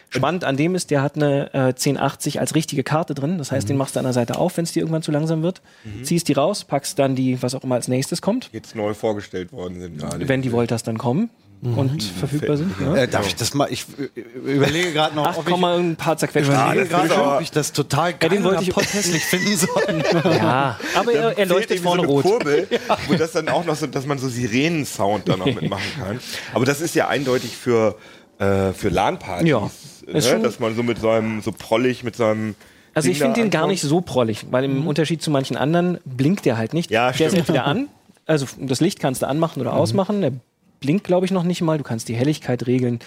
Spannend an dem ist, der hat eine äh, 1080 als richtige Karte drin. Das heißt, den machst du an der Seite auf, wenn es dir irgendwann zu langsam wird. Ziehst die raus, packst dann die, was auch immer als nächstes kommt, Jetzt neu vorgestellt worden sind gerade. wenn die Voltas dann kommen und verfügbar sind. Ja. Äh, darf ich das mal? Ich äh, überlege gerade noch, Ach, ob komm ich, mal ein paar zerquetschte. überlege das gerade ob ich das total geil den wollte ich- potthässlich finden soll. Ja, aber er, er Fehlt leuchtet vorne so eine rot. Kurbel, wo das dann auch noch so, dass man so Sirenensound dann auch mitmachen kann. Aber das ist ja eindeutig für, äh, für LAN-Partys. Ja, ne? Dass man so mit so einem, so prollig, mit so einem. Also ich finde den gar nicht so prollig, weil im Unterschied zu manchen anderen blinkt der halt nicht. Ja, der ist stimmt. entweder an, also das Licht kannst du anmachen oder ausmachen. Der blinkt, glaube ich, noch nicht mal. Du kannst die Helligkeit regeln.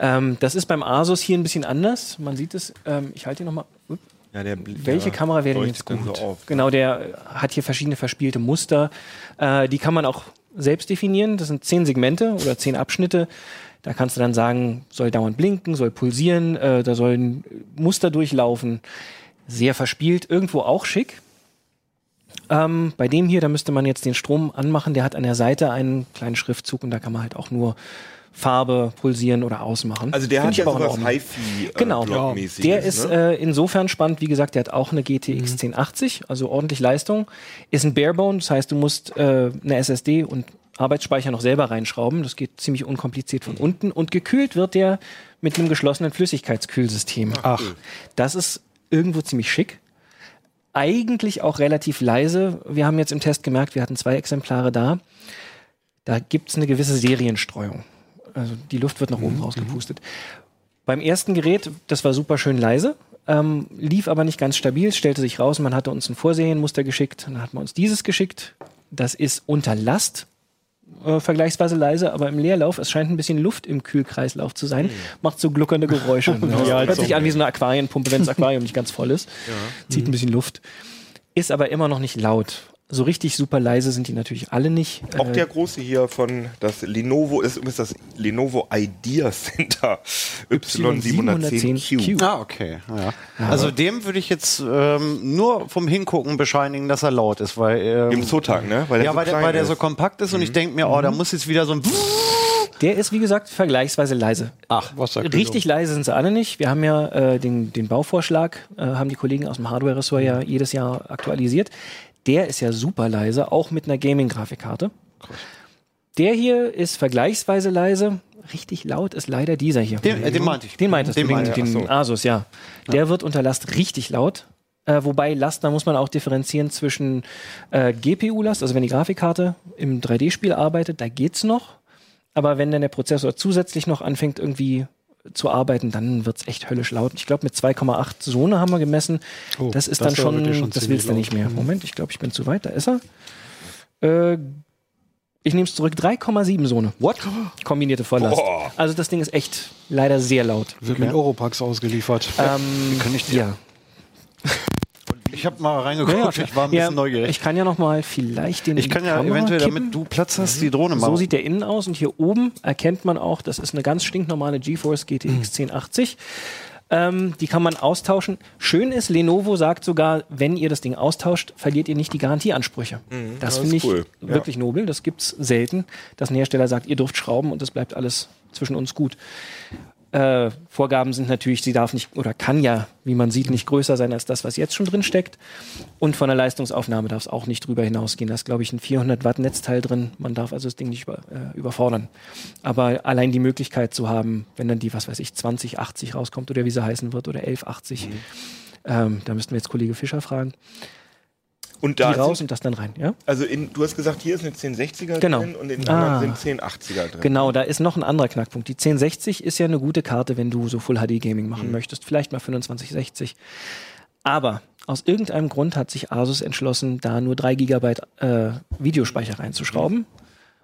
Ähm, das ist beim Asus hier ein bisschen anders. Man sieht es. Ähm, ich halte hier nochmal. Ja, der Welche ja, Kamera wäre denn jetzt gut? So auf. Genau, der äh, hat hier verschiedene verspielte Muster. Äh, die kann man auch selbst definieren. Das sind zehn Segmente oder zehn Abschnitte. Da kannst du dann sagen, soll dauernd blinken, soll pulsieren, äh, da sollen Muster durchlaufen. Sehr verspielt, irgendwo auch schick. Ähm, bei dem hier, da müsste man jetzt den Strom anmachen. Der hat an der Seite einen kleinen Schriftzug und da kann man halt auch nur Farbe pulsieren oder ausmachen. Also der Find hat ja in sowas. Hi-Fi äh, Genau, der ist ne? äh, insofern spannend, wie gesagt, der hat auch eine GTX 1080, also ordentlich Leistung. Ist ein Barebone, das heißt, du musst äh, eine SSD und Arbeitsspeicher noch selber reinschrauben. Das geht ziemlich unkompliziert von unten. Und gekühlt wird der mit einem geschlossenen Flüssigkeitskühlsystem. Ach. Das ist irgendwo ziemlich schick. Eigentlich auch relativ leise. Wir haben jetzt im Test gemerkt, wir hatten zwei Exemplare da. Da gibt's eine gewisse Serienstreuung. Also die Luft wird nach oben rausgepustet. Beim ersten Gerät, das war super schön leise, ähm, lief aber nicht ganz stabil, stellte sich raus, man hatte uns ein Vorserienmuster geschickt, dann hat man uns dieses geschickt. Das ist unter Last äh, vergleichsweise leise, aber im Leerlauf, es scheint ein bisschen Luft im Kühlkreislauf zu sein, macht so gluckernde Geräusche. Ja, hört sich an wie so eine Aquarienpumpe, wenn das Aquarium nicht ganz voll ist. Zieht ein bisschen Luft. Ist aber immer noch nicht laut. So richtig super leise sind die natürlich alle nicht. Auch Äh, der große hier von das Lenovo ist übrigens das Lenovo Idea Center Y710Q. Ah, okay. Ja. Also dem würde ich jetzt ähm, nur vom Hingucken bescheinigen, dass er laut ist, weil ähm, Im Zootag, ne? Weil ja, so weil der, weil der so kompakt ist und ich denke mir, oh, da muss jetzt wieder so ein Der ist, wie gesagt, vergleichsweise leise. Ach, Wasserkühlung. Richtig leise sind sie alle nicht. Wir haben ja äh, den, den Bauvorschlag, äh, haben die Kollegen aus dem Hardware-Ressort ja jedes Jahr aktualisiert. Der ist ja super leise, auch mit einer Gaming-Grafikkarte. Der hier ist vergleichsweise leise. Richtig laut ist leider dieser hier. Den, äh, den meinte ich. Den meintest Den du, den, meinte ich, den so. Asus, ja. Der wird unter Last richtig laut. Äh, wobei Last, da muss man auch differenzieren zwischen äh, GPU-Last, also wenn die Grafikkarte im 3D-Spiel arbeitet, da geht's noch. Aber wenn dann der Prozessor zusätzlich noch anfängt irgendwie zu arbeiten, dann wird's echt höllisch laut. Ich glaube, mit 2,8 Sone haben wir gemessen. Oh, das ist das dann schon, schon das willst du nicht mehr. Moment, ich glaube, ich bin zu weit. Da ist er. Äh, ich nehme es zurück. 3,7 Sone. What? Kombinierte Volllast. Boah. Also das Ding ist echt leider sehr laut. Wird mit Oropax ausgeliefert. Ähm, Kann ich dir- ja. Ich habe mal reingeguckt, ich war ein Ja, bisschen neugierig. Ich kann ja noch mal vielleicht den. Ich kann ja Kamera eventuell, kippen. damit du Platz hast, die Drohne So mal. sieht der innen aus und hier oben erkennt man auch, das ist eine ganz stinknormale GeForce GTX 1080. Ähm, die kann man austauschen. Schön ist, Lenovo sagt sogar, wenn ihr das Ding austauscht, verliert ihr nicht die Garantieansprüche. das Mhm, das finde ist ich cool. Ja. wirklich nobel. Das gibt's selten, dass ein Hersteller sagt, ihr dürft schrauben und das bleibt alles zwischen uns gut. Äh, Vorgaben sind natürlich, sie darf nicht oder kann ja, wie man sieht, nicht größer sein als das, was jetzt schon drin steckt. Und von der Leistungsaufnahme darf es auch nicht drüber hinausgehen. Da ist, glaube ich, ein 400 Watt Netzteil drin. Man darf also das Ding nicht über, äh, überfordern. Aber allein die Möglichkeit zu haben, wenn dann die, was weiß ich, 2080 rauskommt oder wie sie heißen wird oder 1180, ähm, da müssten wir jetzt Kollege Fischer fragen, Und die da raus sind, und das dann rein. Ja? also in, du hast gesagt, hier ist eine 1060er Genau. drin und in den Ah. anderen sind 1080er drin. Genau, da ist noch ein anderer Knackpunkt. Die 1060 ist ja eine gute Karte, wenn du so Full HD Gaming machen möchtest. Vielleicht mal 2560. Aber aus irgendeinem Grund hat sich Asus entschlossen, da nur 3 GB äh, Videospeicher reinzuschrauben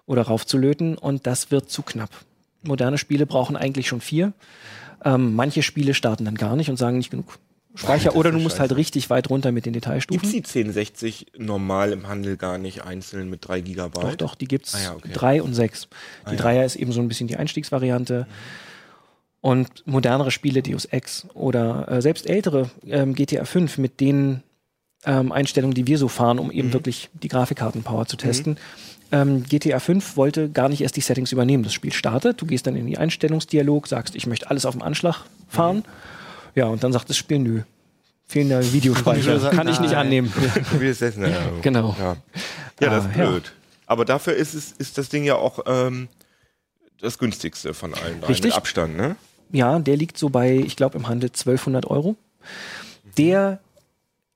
oder raufzulöten und das wird zu knapp. Moderne Spiele brauchen eigentlich schon vier. Ähm, manche Spiele starten dann gar nicht und sagen nicht genug Speicher das oder du musst scheiße. halt richtig weit runter mit den Detailstufen. Gibt's die 1060 normal im Handel gar nicht einzeln mit 3 GB? Doch, doch, die gibt's Ah ja, okay. drei und sechs. Die Ah ja. Dreier ist eben so ein bisschen die Einstiegsvariante. Und modernere Spiele, Deus Ex oder äh, selbst ältere ähm, GTA 5 mit den ähm, Einstellungen, die wir so fahren, um Mhm. eben wirklich die Grafikkartenpower zu testen, Ähm, GTA 5 wollte gar nicht erst die Settings übernehmen. Das Spiel startet, du gehst dann in die Einstellungsdialog, sagst, ich möchte alles auf dem Anschlag fahren. Ja, und dann sagt das Spiel, nö. Fehlender Videospeicher. Kann ich nicht annehmen. Genau. Ja, ja das Ah, ist ja. blöd. Aber dafür ist, es, ist das Ding ja auch ähm, das günstigste von allen Richtig. mit Abstand, ne? Ja, der liegt so bei, ich glaube, im Handel 1200 Euro. Der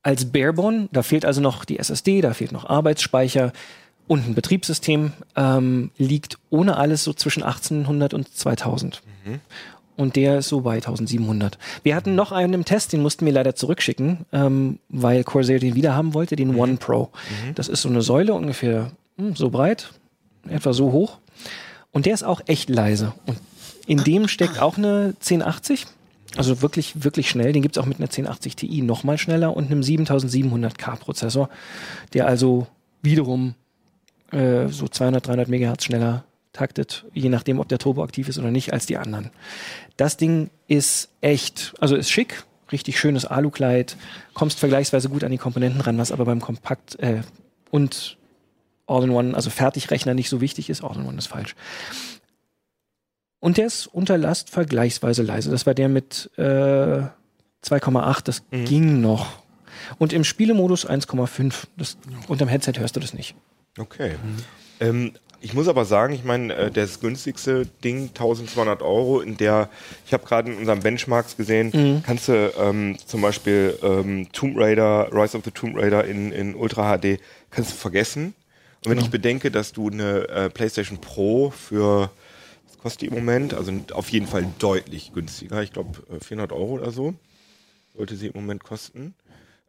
als Barebone, da fehlt also noch die SSD, da fehlt noch Arbeitsspeicher und ein Betriebssystem, ähm, liegt ohne alles so zwischen 1800 und 2000. Und der ist so bei 1700. Wir hatten noch einen im Test, den mussten wir leider zurückschicken, ähm, weil Corsair den wieder haben wollte, den One Pro. Das ist so eine Säule ungefähr hm, so breit, etwa so hoch. Und der ist auch echt leise. Und in dem steckt auch eine 1080. Also wirklich, wirklich schnell. Den gibt's auch mit einer 1080 Ti nochmal schneller und einem 7700K Prozessor, der also wiederum äh, so 200, 300 Megahertz schneller taktet, je nachdem, ob der Turbo aktiv ist oder nicht, als die anderen. Das Ding ist echt, also ist schick, richtig schönes Alu-Kleid, kommst vergleichsweise gut an die Komponenten ran, was aber beim Kompakt äh, und All-in-One, also Fertigrechner nicht so wichtig ist. All-in-One ist falsch. Und der ist unter Last vergleichsweise leise. Das war der mit äh, 2,8, das Mhm. ging noch. Und im Spielemodus 1,5. Das, unterm Headset hörst du das nicht. Okay. Ähm, ich muss aber sagen, ich meine, äh, das günstigste Ding, 1200 Euro, in der, ich habe gerade in unserem Benchmarks gesehen, kannst du ähm, zum Beispiel ähm, Tomb Raider, Rise of the Tomb Raider in, in Ultra HD, kannst du vergessen. Und wenn ich bedenke, dass du eine äh, PlayStation Pro für, was kostet die im Moment? Also auf jeden Fall deutlich günstiger. Ich glaube 400 Euro oder so sollte sie im Moment kosten.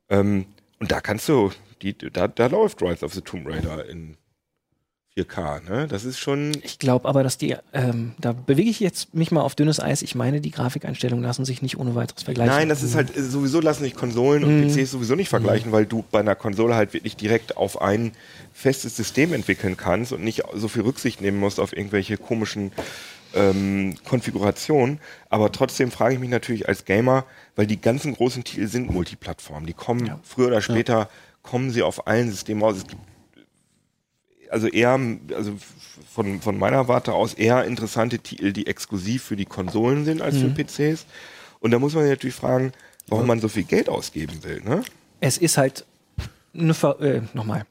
Ähm, und da kannst du, die, da, da läuft Rise of the Tomb Raider in 4K, ne? Das ist schon. Ich glaube aber, dass die, ähm, da bewege ich jetzt mich mal auf dünnes Eis. Ich meine, die Grafikeinstellungen lassen sich nicht ohne weiteres vergleichen. Nein, das ist halt äh, sowieso lassen sich Konsolen und PCs sowieso nicht vergleichen, weil du bei einer Konsole halt wirklich direkt auf ein festes System entwickeln kannst und nicht so viel Rücksicht nehmen musst auf irgendwelche komischen ähm, Konfigurationen. Aber trotzdem frage ich mich natürlich als Gamer, weil die ganzen großen Titel sind Multiplattform. Die kommen früher oder später kommen sie auf allen Systemen raus. Es gibt also eher, also von, von meiner Warte aus eher interessante Titel, die exklusiv für die Konsolen sind als für PCs. Und da muss man sich natürlich fragen, warum man so viel Geld ausgeben will, ne? es ist halt eine Ver äh, nochmal.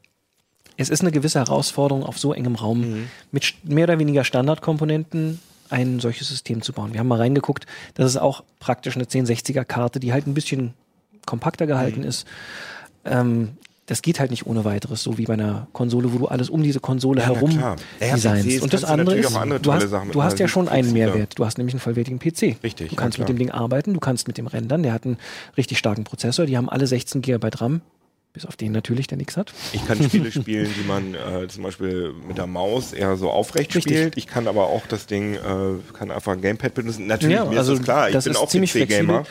Es ist eine gewisse Herausforderung, auf so engem Raum Mhm. mit mehr oder weniger Standardkomponenten ein solches System zu bauen. Wir haben mal reingeguckt, das ist auch praktisch eine 1060er Karte, die halt ein bisschen kompakter gehalten Mhm. ist. Ähm, das geht halt nicht ohne weiteres, so wie bei einer Konsole, wo du alles um diese Konsole Ja, herum. Ja, ja, designst. Und das andere ist, andere du hast, mit du hast ja schon einen Mehrwert. Du hast nämlich einen vollwertigen PC. Richtig, Du ja, kannst mit klar. dem Ding arbeiten, du kannst mit dem rendern. Der hat einen richtig starken Prozessor. Die haben alle 16 GB RAM. Bis auf den natürlich, der nichts hat. Ich kann Spiele spielen, die man äh, zum Beispiel mit der Maus eher so aufrecht Richtig. spielt. Ich kann aber auch das Ding, äh, kann einfach ein Gamepad benutzen. Natürlich, mir ist das klar, ich also bin auch PC-Gamer.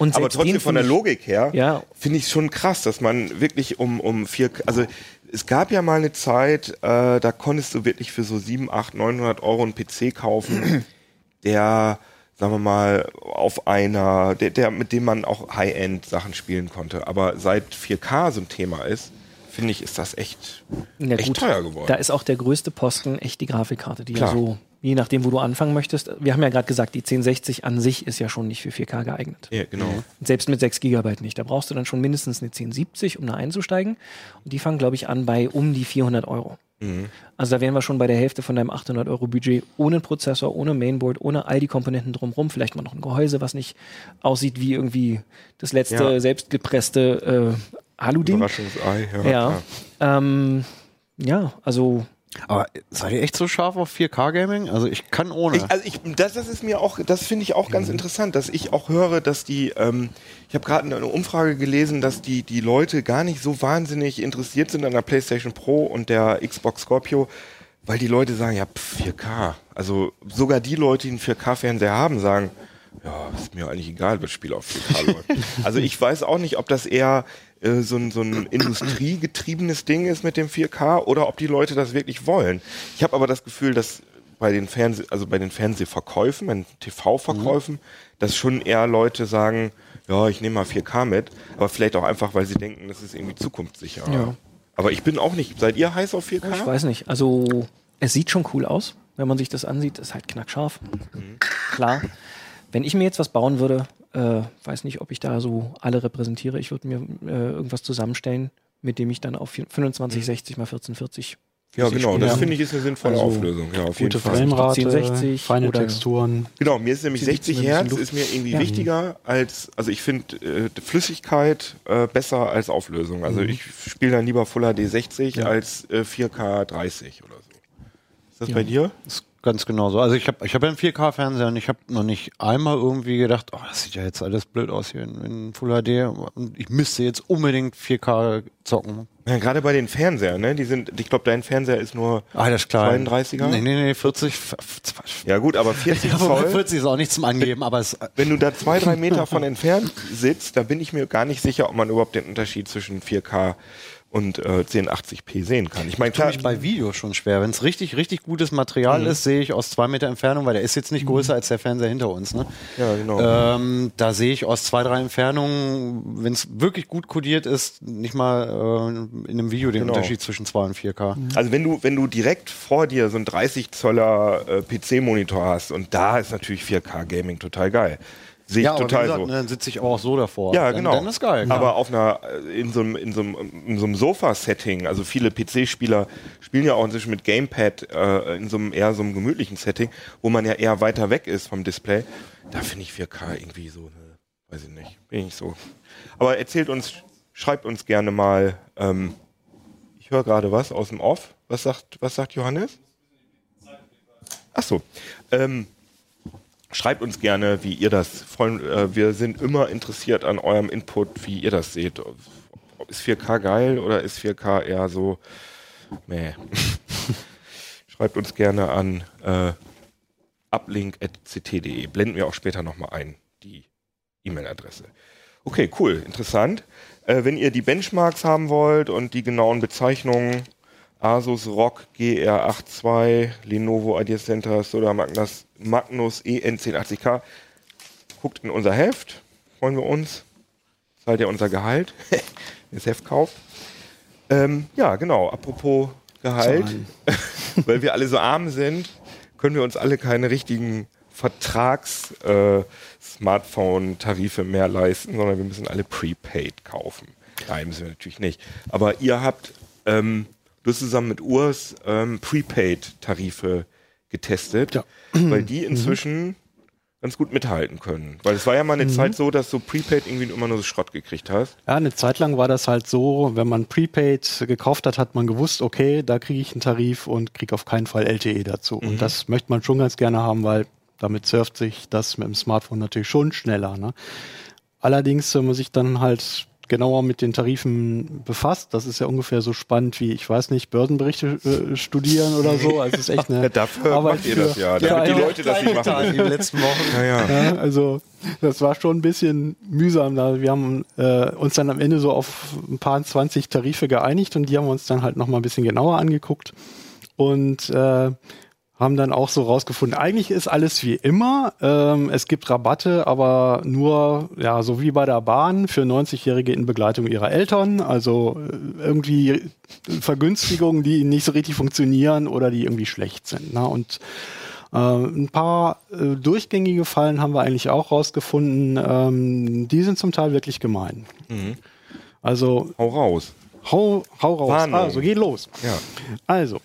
Und Aber trotzdem von der Logik her Ja. finde ich schon krass, dass man wirklich um, um vier, also es gab ja mal eine Zeit, äh, da konntest du wirklich für so 7, 8, 900 Euro einen PC kaufen, der, sagen wir mal, auf einer, der, der mit dem man auch High-End-Sachen spielen konnte. Aber seit 4K so ein Thema ist, finde ich, ist das echt, Ja, echt gut, teuer geworden. Da ist auch der größte Posten echt die Grafikkarte, die Klar. ja so, je nachdem, wo du anfangen möchtest. Wir haben ja gerade gesagt, die 1060 an sich ist ja schon nicht für 4K geeignet. ja, genau. Selbst mit 6 GB nicht. Da brauchst du dann schon mindestens eine 1070, um da einzusteigen. Und die fangen, glaube ich, an bei um die 400 Euro. Also da wären wir schon bei der Hälfte von deinem 800 Euro Budget ohne Prozessor, ohne Mainboard, ohne all die Komponenten drumherum. Vielleicht mal noch ein Gehäuse, was nicht aussieht wie irgendwie das letzte Ja. selbstgepresste äh, Alu-Ding. Überraschungsei, ja. Ja. klar. Ähm, ja, also Aber seid ihr echt so scharf auf 4K-Gaming? Also ich kann ohne. Ich, also ich, das, das ist mir auch, das finde ich auch ganz interessant, dass ich auch höre, dass die, ähm, ich habe gerade eine Umfrage gelesen, dass die, die Leute gar nicht so wahnsinnig interessiert sind an der PlayStation Pro und der Xbox Scorpio, weil die Leute sagen, ja, pf, 4K. Also sogar die Leute, die einen 4K-Fernseher haben, sagen, ja, ist mir eigentlich egal, was Spiel auf 4K läuft. Also ich weiß auch nicht, ob das eher äh, so ein, so ein industriegetriebenes Ding ist mit dem 4K oder ob die Leute das wirklich wollen. Ich habe aber das Gefühl, dass bei den Fernseh, also bei den Fernsehverkäufen, bei den TV-Verkäufen, dass schon eher Leute sagen, ja, ich nehme mal 4K mit, aber vielleicht auch einfach, weil sie denken, das ist irgendwie zukunftssicher. Ja. Aber ich bin auch nicht. Seid ihr heiß auf 4K? Ich weiß nicht. Also, es sieht schon cool aus, wenn man sich das ansieht. Ist halt knackscharf. Klar. Wenn ich mir jetzt was bauen würde, äh, weiß nicht, ob ich da so alle repräsentiere. Ich würde mir äh, irgendwas zusammenstellen, mit dem ich dann auf 2560 mal 1440 Ja, genau. spielen Das finde ich ist eine sinnvolle Also, Auflösung. Ja, auf Gute jeden Fall. Framerate, 1060 feine oder- Texturen. Genau, mir ist nämlich Sie 60 sitzen ein bisschen Hertz ist mir irgendwie Ja. wichtiger als, also ich finde äh, Flüssigkeit äh, besser als Auflösung. Also ich spiele dann lieber Full HD 60 als äh, 4K 30 oder so. Ist das Ja. bei dir? ist ganz genau so. Also ich habe ich hab ja einen 4K-Fernseher und ich habe noch nicht einmal irgendwie gedacht, oh, das sieht ja jetzt alles blöd aus hier in, in Full HD und ich müsste jetzt unbedingt 4K zocken. Ja, gerade bei den Fernsehern, ne? Die sind, ich glaube, dein Fernseher ist nur Ah, das ist klar. 32er? Nee, nee, nee, 40. f- f- Ja gut, aber 40 Ja, Zoll. 40 ist auch nicht zum Angeben, aber es Wenn du da zwei, drei Meter von entfernt sitzt, da bin ich mir gar nicht sicher, ob man überhaupt den Unterschied zwischen 4K und äh, 1080p sehen kann. Ich meine, klar, mich bei Video schon schwer. Wenn es richtig, richtig gutes Material Mhm. ist, sehe ich aus zwei Meter Entfernung, weil der ist jetzt nicht größer als der Fernseher hinter uns. Ne? ja, genau. Ähm, da sehe ich aus zwei, drei Entfernungen, wenn es wirklich gut kodiert ist, nicht mal äh, in einem Video den Genau. Unterschied zwischen 2 und 4K. Also wenn du, wenn du direkt vor dir so einen 30 Zoller äh, PC-Monitor hast und da ist natürlich 4K Gaming total geil. Sehe ich Ja, total gesagt, so. ne, dann sitze ich aber auch so davor. Ja, dann, genau. Dann ist geil. Aber auf einer, in so einem, in so einem, in so einem Sofa-Setting, also viele PC-Spieler spielen ja auch inzwischen mit Gamepad äh, in so einem eher so einem gemütlichen Setting, wo man ja eher weiter weg ist vom Display. Da finde ich 4K irgendwie so, ne, weiß ich nicht, bin ich nicht so. Aber erzählt uns, schreibt uns gerne mal, ähm, ich höre gerade was aus dem Off. Was sagt, was sagt Johannes? Ach so. Ähm, schreibt uns gerne, wie ihr das. Äh, wir sind immer interessiert an eurem Input, wie ihr das seht. Ist 4K geil oder ist 4K eher so, meh. schreibt uns gerne an äh, uplink.ct.de. Blenden wir auch später nochmal ein, die E-Mail-Adresse. Okay, cool, interessant. Äh, wenn ihr die Benchmarks haben wollt und die genauen Bezeichnungen, Asus ROG GR82, Lenovo Ideas Center, Soda Magnus, Magnus E EN1080K, guckt in unser Heft, freuen wir uns. Zahlt ihr unser Gehalt, wenn ihr das Heft kauft. Ähm, ja, genau, apropos Gehalt, weil wir alle so arm sind, können wir uns alle keine richtigen Vertrags äh, mehr leisten, sondern wir müssen alle Prepaid kaufen. Nein, müssen wir natürlich nicht. Aber ihr habt, ähm, du hast zusammen mit Urs ähm, Prepaid-Tarife getestet, Ja. weil die inzwischen ganz gut mithalten können. Weil es war ja mal eine Zeit so, dass du Prepaid irgendwie immer nur so Schrott gekriegt hast. Ja, eine Zeit lang war das halt so, wenn man Prepaid gekauft hat, hat man gewusst, okay, da kriege ich einen Tarif und kriege auf keinen Fall LTE dazu. Und das möchte man schon ganz gerne haben, weil damit surft sich das mit dem Smartphone natürlich schon schneller. Ne? Allerdings, wenn man sich dann halt genauer mit den Tarifen befasst, das ist ja ungefähr so spannend wie, ich weiß nicht, Börsenberichte äh, studieren oder so. Also es ist echt eine Ja, dafür Arbeit macht ihr für- das ja, damit die eine Leute das nicht machen in den letzten Wochen. Ja, ja. ja, also das war schon ein bisschen mühsam. Da. Wir haben äh, uns dann am Ende so auf ein paar 20 Tarife geeinigt und die haben wir uns dann halt noch mal ein bisschen genauer angeguckt und äh, haben dann auch so rausgefunden, eigentlich ist alles wie immer. Ähm, es gibt Rabatte, aber nur, ja, so wie bei der Bahn für 90-Jährige in Begleitung ihrer Eltern. Also äh, irgendwie Vergünstigungen, die nicht so richtig funktionieren oder die irgendwie schlecht sind. Ne? Und äh, ein paar äh, durchgängige Fallen haben wir eigentlich auch rausgefunden. Ähm, die sind zum Teil wirklich gemein. Also Hau raus. hau, hau raus. Warnung. Also geht los. Ja. Also,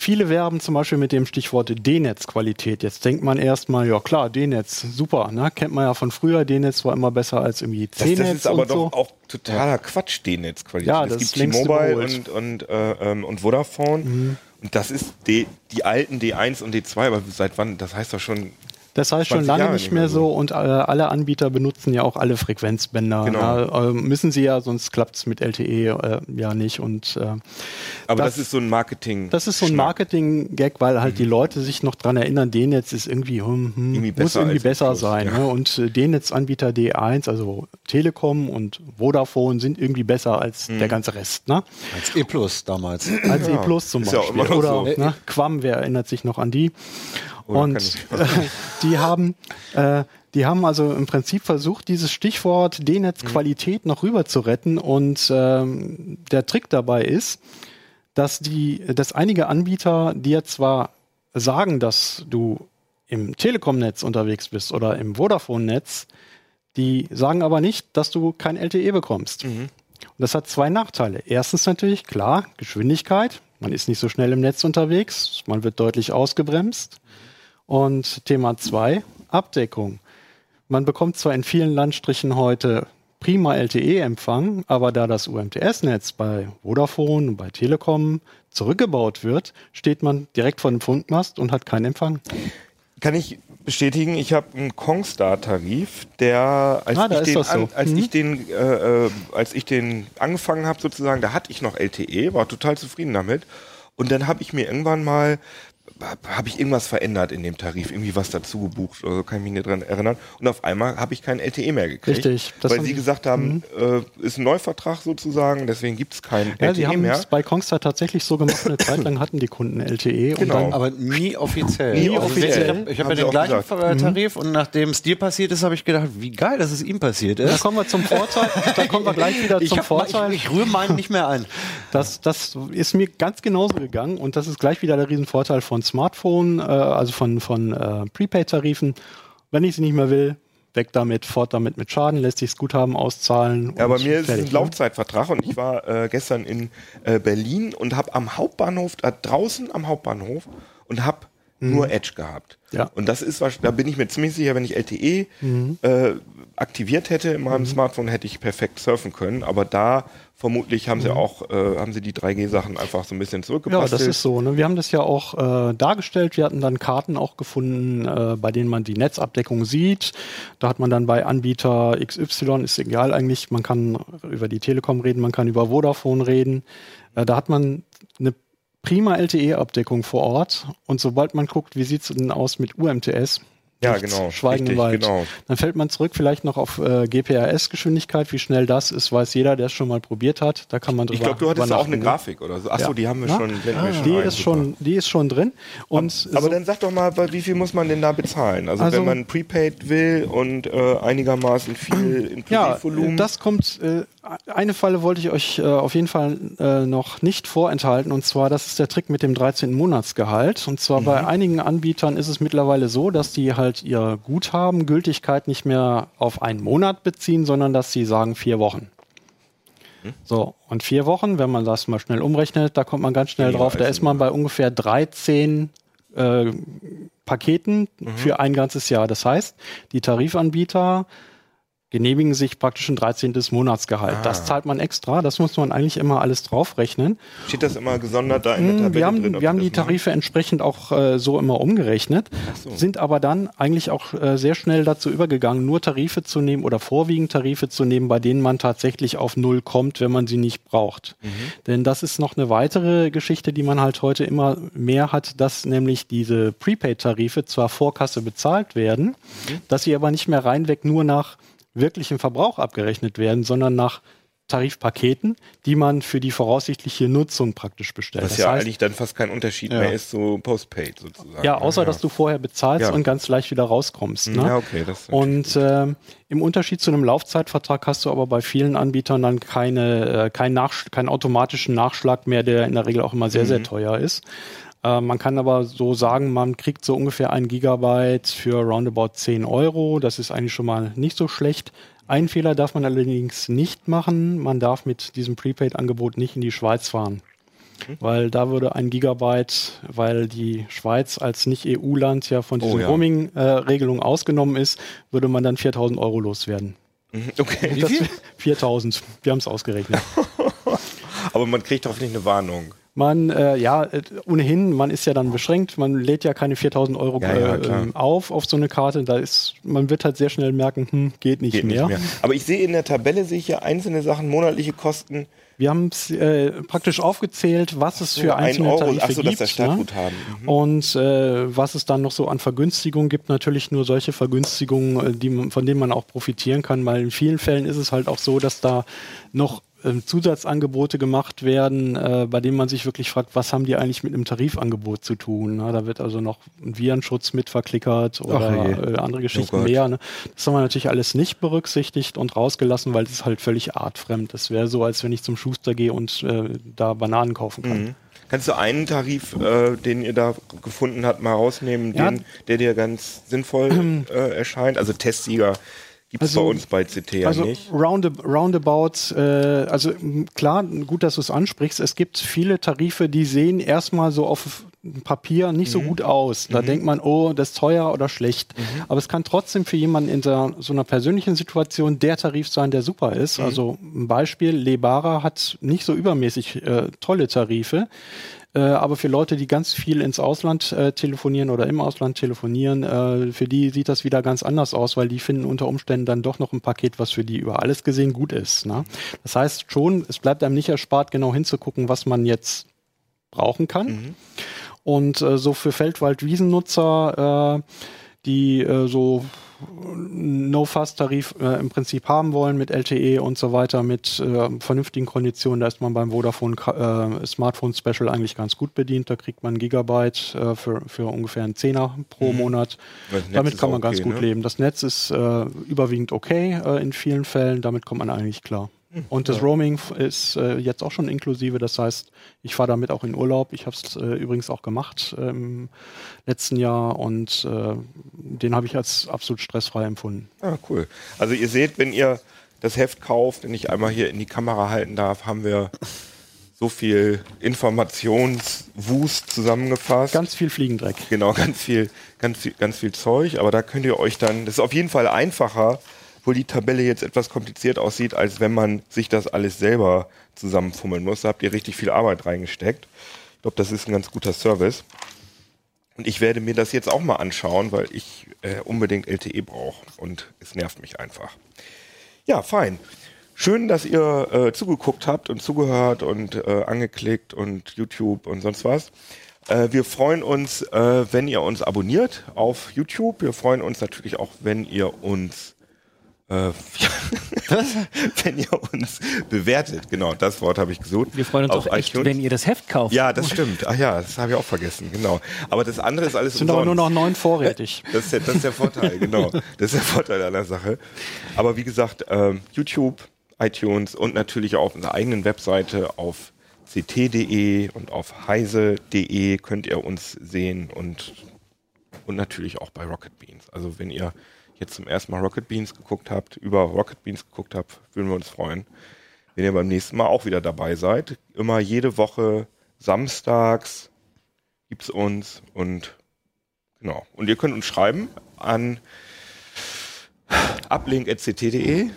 viele werben zum Beispiel mit dem Stichwort D-Netz-Qualität. Jetzt denkt man erstmal, ja klar, D-Netz, super, ne? Kennt man ja von früher, D-Netz war immer besser als irgendwie Das, C-Netz das ist aber und so. doch auch totaler Quatsch, die Netzqualität. Ja, es das gibt ist längst T-Mobile. Mhm. und, und, äh, ähm, und Vodafone. Und das ist die, die alten D1 und D2, aber seit wann? Das heißt doch schon. Das heißt schon 20 lange Jahre nicht mehr so und äh, alle Anbieter benutzen ja auch alle Frequenzbänder. Genau. Ja, äh, müssen sie ja, sonst klappt es mit LTE äh, ja nicht. Und äh, Aber Das- das, ist so ein Marketing. das ist so ein. Marketing-Gag, weil halt die Leute sich noch dran erinnern, D-Netz ist irgendwie, hm, hm, Irgendwie muss besser irgendwie besser Plus, sein. ja. Ne? Und äh, D-Netz-Anbieter D1, also Telekom und Vodafone sind irgendwie besser als Mhm. der ganze Rest. Ne? Als E Plus damals. Als E Plus zum ist ja Beispiel. auch immer noch Oder so. ne, Quam, wer erinnert sich noch an die? Oder und die haben äh, Die haben also im Prinzip versucht, dieses Stichwort D-Netz-Qualität noch rüber zu retten. Und ähm, der Trick dabei ist, dass die, dass einige Anbieter dir zwar sagen, dass du im Telekom-Netz unterwegs bist oder im Vodafone-Netz, die sagen aber nicht, dass du kein LTE bekommst. Und das hat zwei Nachteile. Erstens natürlich, klar, Geschwindigkeit. Man ist nicht so schnell im Netz unterwegs, man wird deutlich ausgebremst. Und Thema zwei, Abdeckung. Man bekommt zwar in vielen Landstrichen heute prima LTE-Empfang, aber da das UMTS-Netz bei Vodafone und bei Telekom zurückgebaut wird, steht man direkt vor dem Funkmast und hat keinen Empfang. Kann ich bestätigen, ich habe einen Kongstar-Tarif, der, als, Ah, ich, den, so. als Mhm. ich den, äh, äh, als ich den angefangen habe sozusagen, da hatte ich noch LTE, war total zufrieden damit. Und dann habe ich mir irgendwann mal habe ich irgendwas verändert in dem Tarif, irgendwie was dazu gebucht oder so, kann ich mich nicht dran erinnern. Und auf einmal habe ich kein LTE mehr gekriegt. Richtig, das Weil sie sie- gesagt haben, äh, ist ein Neuvertrag sozusagen, deswegen gibt es kein Ja, sie LTE haben mehr. es bei Kongstar tatsächlich so gemacht, eine Zeit lang hatten die Kunden LTE und Genau. dann Aber nie offiziell. Nie Also offiziell. Ich habe ich hab ja sie den gleichen gesagt. Ver- Tarif und nachdem es dir passiert ist, habe ich gedacht, wie geil, dass es ihm passiert da ist. kommen wir zum Vorteil, da kommen wir gleich wieder Ich, zum hab, Vorteil. ich, ich rühre meinen nicht mehr ein. Das, das ist mir ganz genauso gegangen und das ist gleich wieder der Riesenvorteil von Smartphone, äh, also von, von äh, Prepaid-Tarifen. Wenn ich sie nicht mehr will, weg damit, fort damit mit Schaden, lässt sich Guthaben auszahlen. Ja, bei mir ist es ein ne? Laufzeitvertrag und ich war äh, gestern in äh, Berlin und habe am Hauptbahnhof, äh, draußen am Hauptbahnhof und habe nur Edge gehabt. Mhm. Ja. Mhm. Und das ist, da bin ich mir ziemlich sicher, wenn ich LTE äh, aktiviert hätte in meinem Smartphone, hätte ich perfekt surfen können. Aber da vermutlich haben sie auch, äh, haben sie die 3G-Sachen einfach so ein bisschen Mhm. Ja, zurückgepasst. das ist so. Ne? Wir haben das ja auch äh, dargestellt. Wir hatten dann Karten auch gefunden, äh, bei denen man die Netzabdeckung sieht. Da hat man dann bei Anbieter XY, ist egal eigentlich, man kann über die Telekom reden, man kann über Vodafone reden. Äh, da hat man eine prima LTE-Abdeckung vor Ort. Und sobald man guckt, wie sieht es denn aus mit UMTS? Ja, nichts, genau. Schweigen im Richtig, Wald. genau. Dann fällt man zurück vielleicht noch auf äh, GPRS-Geschwindigkeit. Wie schnell das ist, weiß jeder, der es schon mal probiert hat. Da kann man drüber Ich glaube, du hattest da auch eine ne? Grafik oder so. Achso, Ja. die haben wir Ja? schon. blenden wir schon Die ein, ist super. schon, die ist schon drin. Und Aber so, dann sag doch mal, wie viel muss man denn da bezahlen? Also, Also- wenn man Prepaid will und äh, einigermaßen viel ja, Inklusivvolumen. das kommt. Äh, eine Falle wollte ich euch äh, auf jeden Fall äh, noch nicht vorenthalten. Und zwar, das ist der Trick mit dem 13. Monatsgehalt. Und zwar Mhm. bei einigen Anbietern ist es mittlerweile so, dass die halt ihr Guthaben Gültigkeit nicht mehr auf einen Monat beziehen, sondern dass sie sagen vier Wochen. Hm? So, und vier Wochen, wenn man das mal schnell umrechnet, da kommt man ganz schnell Weniger drauf. Da ist man bei ungefähr 13 äh, Paketen Mhm. für ein ganzes Jahr. Das heißt, die Tarifanbieter genehmigen sich praktisch ein 13. Monatsgehalt. Ah. Das zahlt man extra. Das muss man eigentlich immer alles draufrechnen. Steht das immer gesondert da in der Mm, Tabelle Wir haben, drin? wir haben die? Tarife entsprechend auch äh, so immer umgerechnet, so. sind aber dann eigentlich auch äh, sehr schnell dazu übergegangen, nur Tarife zu nehmen oder vorwiegend Tarife zu nehmen, bei denen man tatsächlich auf Null kommt, wenn man sie nicht braucht. Mhm. Denn das ist noch eine weitere Geschichte, die man halt heute immer mehr hat, dass nämlich diese Prepaid-Tarife zwar vor Kasse bezahlt werden, Mhm. dass sie aber nicht mehr reinweg nur nach wirklichem Verbrauch abgerechnet werden, sondern nach Tarifpaketen, die man für die voraussichtliche Nutzung praktisch bestellt. Was Das ja heißt, eigentlich dann fast kein Unterschied Ja. mehr ist, so Postpaid sozusagen. ja, außer dass du vorher bezahlst Ja. und ganz leicht wieder rauskommst. Ne? Ja, okay. Das Und ähm, im Unterschied zu einem Laufzeitvertrag hast du aber bei vielen Anbietern dann keine, äh, keinen, keinen automatischen Nachschlag mehr, der in der Regel auch immer sehr, Mhm. sehr teuer ist. Äh, man kann aber so sagen, man kriegt so ungefähr ein Gigabyte für roundabout 10 Euro. Das ist eigentlich schon mal nicht so schlecht. Einen Fehler darf man allerdings nicht machen. Man darf mit diesem Prepaid-Angebot nicht in die Schweiz fahren. Weil da würde ein Gigabyte, weil die Schweiz als Nicht-EU-Land ja von Oh, diesen ja. Roaming-Regelungen ausgenommen ist, würde man dann 4000 Euro loswerden. Mhm, Okay. Das- 4000. Wir haben es ausgerechnet. Aber man kriegt hoffentlich eine Warnung. Man, äh, ja, äh, ohnehin, man ist ja dann beschränkt. Man lädt ja keine 4000 Euro Ja, ja, äh, auf auf so eine Karte. Da ist, man wird halt sehr schnell merken, hm, geht nicht Geht mehr. nicht mehr. Aber ich sehe in der Tabelle sehe ich hier einzelne Sachen, monatliche Kosten. Wir haben es äh, praktisch aufgezählt, was es für ein einzelne Euro. Tarife ist gibt. ne? Mhm. Und äh, was es dann noch so an Vergünstigungen gibt, natürlich nur solche Vergünstigungen, äh, die von denen man auch profitieren kann, weil in vielen Fällen ist es halt auch so, dass da noch ähm, Zusatzangebote gemacht werden, äh, bei denen man sich wirklich fragt, was haben die eigentlich mit einem Tarifangebot zu tun? Na, da wird also noch ein Virenschutz mit verklickert oder äh, andere Geschichten Gott. mehr. Ne? Das haben wir natürlich alles nicht berücksichtigt und rausgelassen, weil es ist halt völlig artfremd. Das wäre so, als wenn ich zum Schuster gehe und äh, da Bananen kaufen kann. Mhm. Kannst du einen Tarif, äh, den ihr da gefunden habt, mal rausnehmen, Ja. den, der dir ganz sinnvoll äh, erscheint? Also Testsieger gibt es Also- bei uns bei CT ja also nicht. roundab roundabout, äh, also klar, gut, dass du es ansprichst. Es gibt viele Tarife, die sehen erstmal so auf Papier nicht Mhm. so gut aus. Da denkt man, oh, das ist teuer oder schlecht. Mhm. Aber es kann trotzdem für jemanden in so, so einer persönlichen Situation der Tarif sein, der super ist. Mhm. Also ein Beispiel, Lebara hat nicht so übermäßig äh, tolle Tarife. Äh, aber für Leute, die ganz viel ins Ausland äh, telefonieren oder im Ausland telefonieren, äh, für die sieht das wieder ganz anders aus, weil die finden unter Umständen dann doch noch ein Paket, was für die über alles gesehen gut ist. Ne? Das heißt schon, es bleibt einem nicht erspart, genau hinzugucken, was man jetzt brauchen kann. Und äh, so für Feldwald-Wiesennutzer, äh, die äh, so No-Fast-Tarif äh, im Prinzip haben wollen mit LTE und so weiter, mit äh, vernünftigen Konditionen, da ist man beim Vodafone äh, Smartphone Special eigentlich ganz gut bedient. Da kriegt man Gigabyte äh, für, für ungefähr einen Zehner pro Monat. Das Netz Damit kann man auch ganz okay, gut ne? leben. Das Netz ist äh, überwiegend okay äh, in vielen Fällen, damit kommt man eigentlich klar. Und das Roaming f- ist äh, jetzt auch schon inklusive, das heißt, ich fahre damit auch in Urlaub. Ich habe es äh, übrigens auch gemacht äh, im letzten Jahr und äh, den habe ich als absolut stressfrei empfunden. Ah, cool. Also ihr seht, wenn ihr das Heft kauft, wenn ich einmal hier in die Kamera halten darf, haben wir so viel Informationswust zusammengefasst. Ganz viel Fliegendreck. Genau, ganz viel, ganz viel, ganz viel Zeug. Aber da könnt ihr euch dann, das ist auf jeden Fall einfacher, wo die Tabelle jetzt etwas kompliziert aussieht, als wenn man sich das alles selber zusammenfummeln muss. Da habt ihr richtig viel Arbeit reingesteckt. Ich glaube, das ist ein ganz guter Service. Und ich werde mir das jetzt auch mal anschauen, weil ich äh, unbedingt LTE brauche und es nervt mich einfach. Ja, fein. Schön, dass ihr äh, zugeguckt habt und zugehört und äh, angeklickt und YouTube und sonst was. Äh, wir freuen uns, äh, wenn ihr uns abonniert auf YouTube. Wir freuen uns natürlich auch, wenn ihr uns äh, wenn ihr uns bewertet. Genau, das Wort habe ich gesucht. Wir freuen uns Auf auch echt, iTunes. wenn ihr das Heft kauft. Ja, das stimmt. Ach ja, das habe ich auch vergessen. Genau. Aber das andere ist alles Es sind aber nur umsonst. noch neun vorrätig. Das ist, der, das ist der Vorteil, genau. Das ist der Vorteil an der Sache. Aber wie gesagt, ähm, YouTube, iTunes und natürlich auch auf unserer eigenen Webseite auf ct.de und auf heise.de könnt ihr uns sehen und, und natürlich auch bei Rocket Beans. Also wenn ihr jetzt zum ersten Mal Rocket Beans geguckt habt, über Rocket Beans geguckt habt, würden wir uns freuen, wenn ihr beim nächsten Mal auch wieder dabei seid. Immer jede Woche samstags gibt's uns und Genau. Und ihr könnt uns schreiben an uplink.ct.de.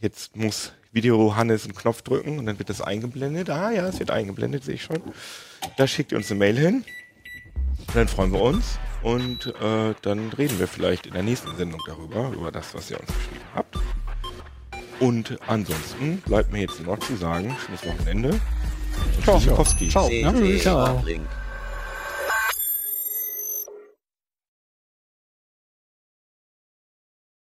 Jetzt muss Video Hannes einen Knopf drücken und dann wird das eingeblendet. Ah ja, es wird eingeblendet, sehe ich schon. Da schickt ihr uns eine Mail hin. Und dann freuen wir uns. Und äh, dann reden wir vielleicht in der nächsten Sendung darüber, über das, was ihr uns geschrieben habt. Und ansonsten bleibt mir jetzt nur noch zu sagen, schönes Wochenende. Ciao. Ciao. Ciao. Uplink.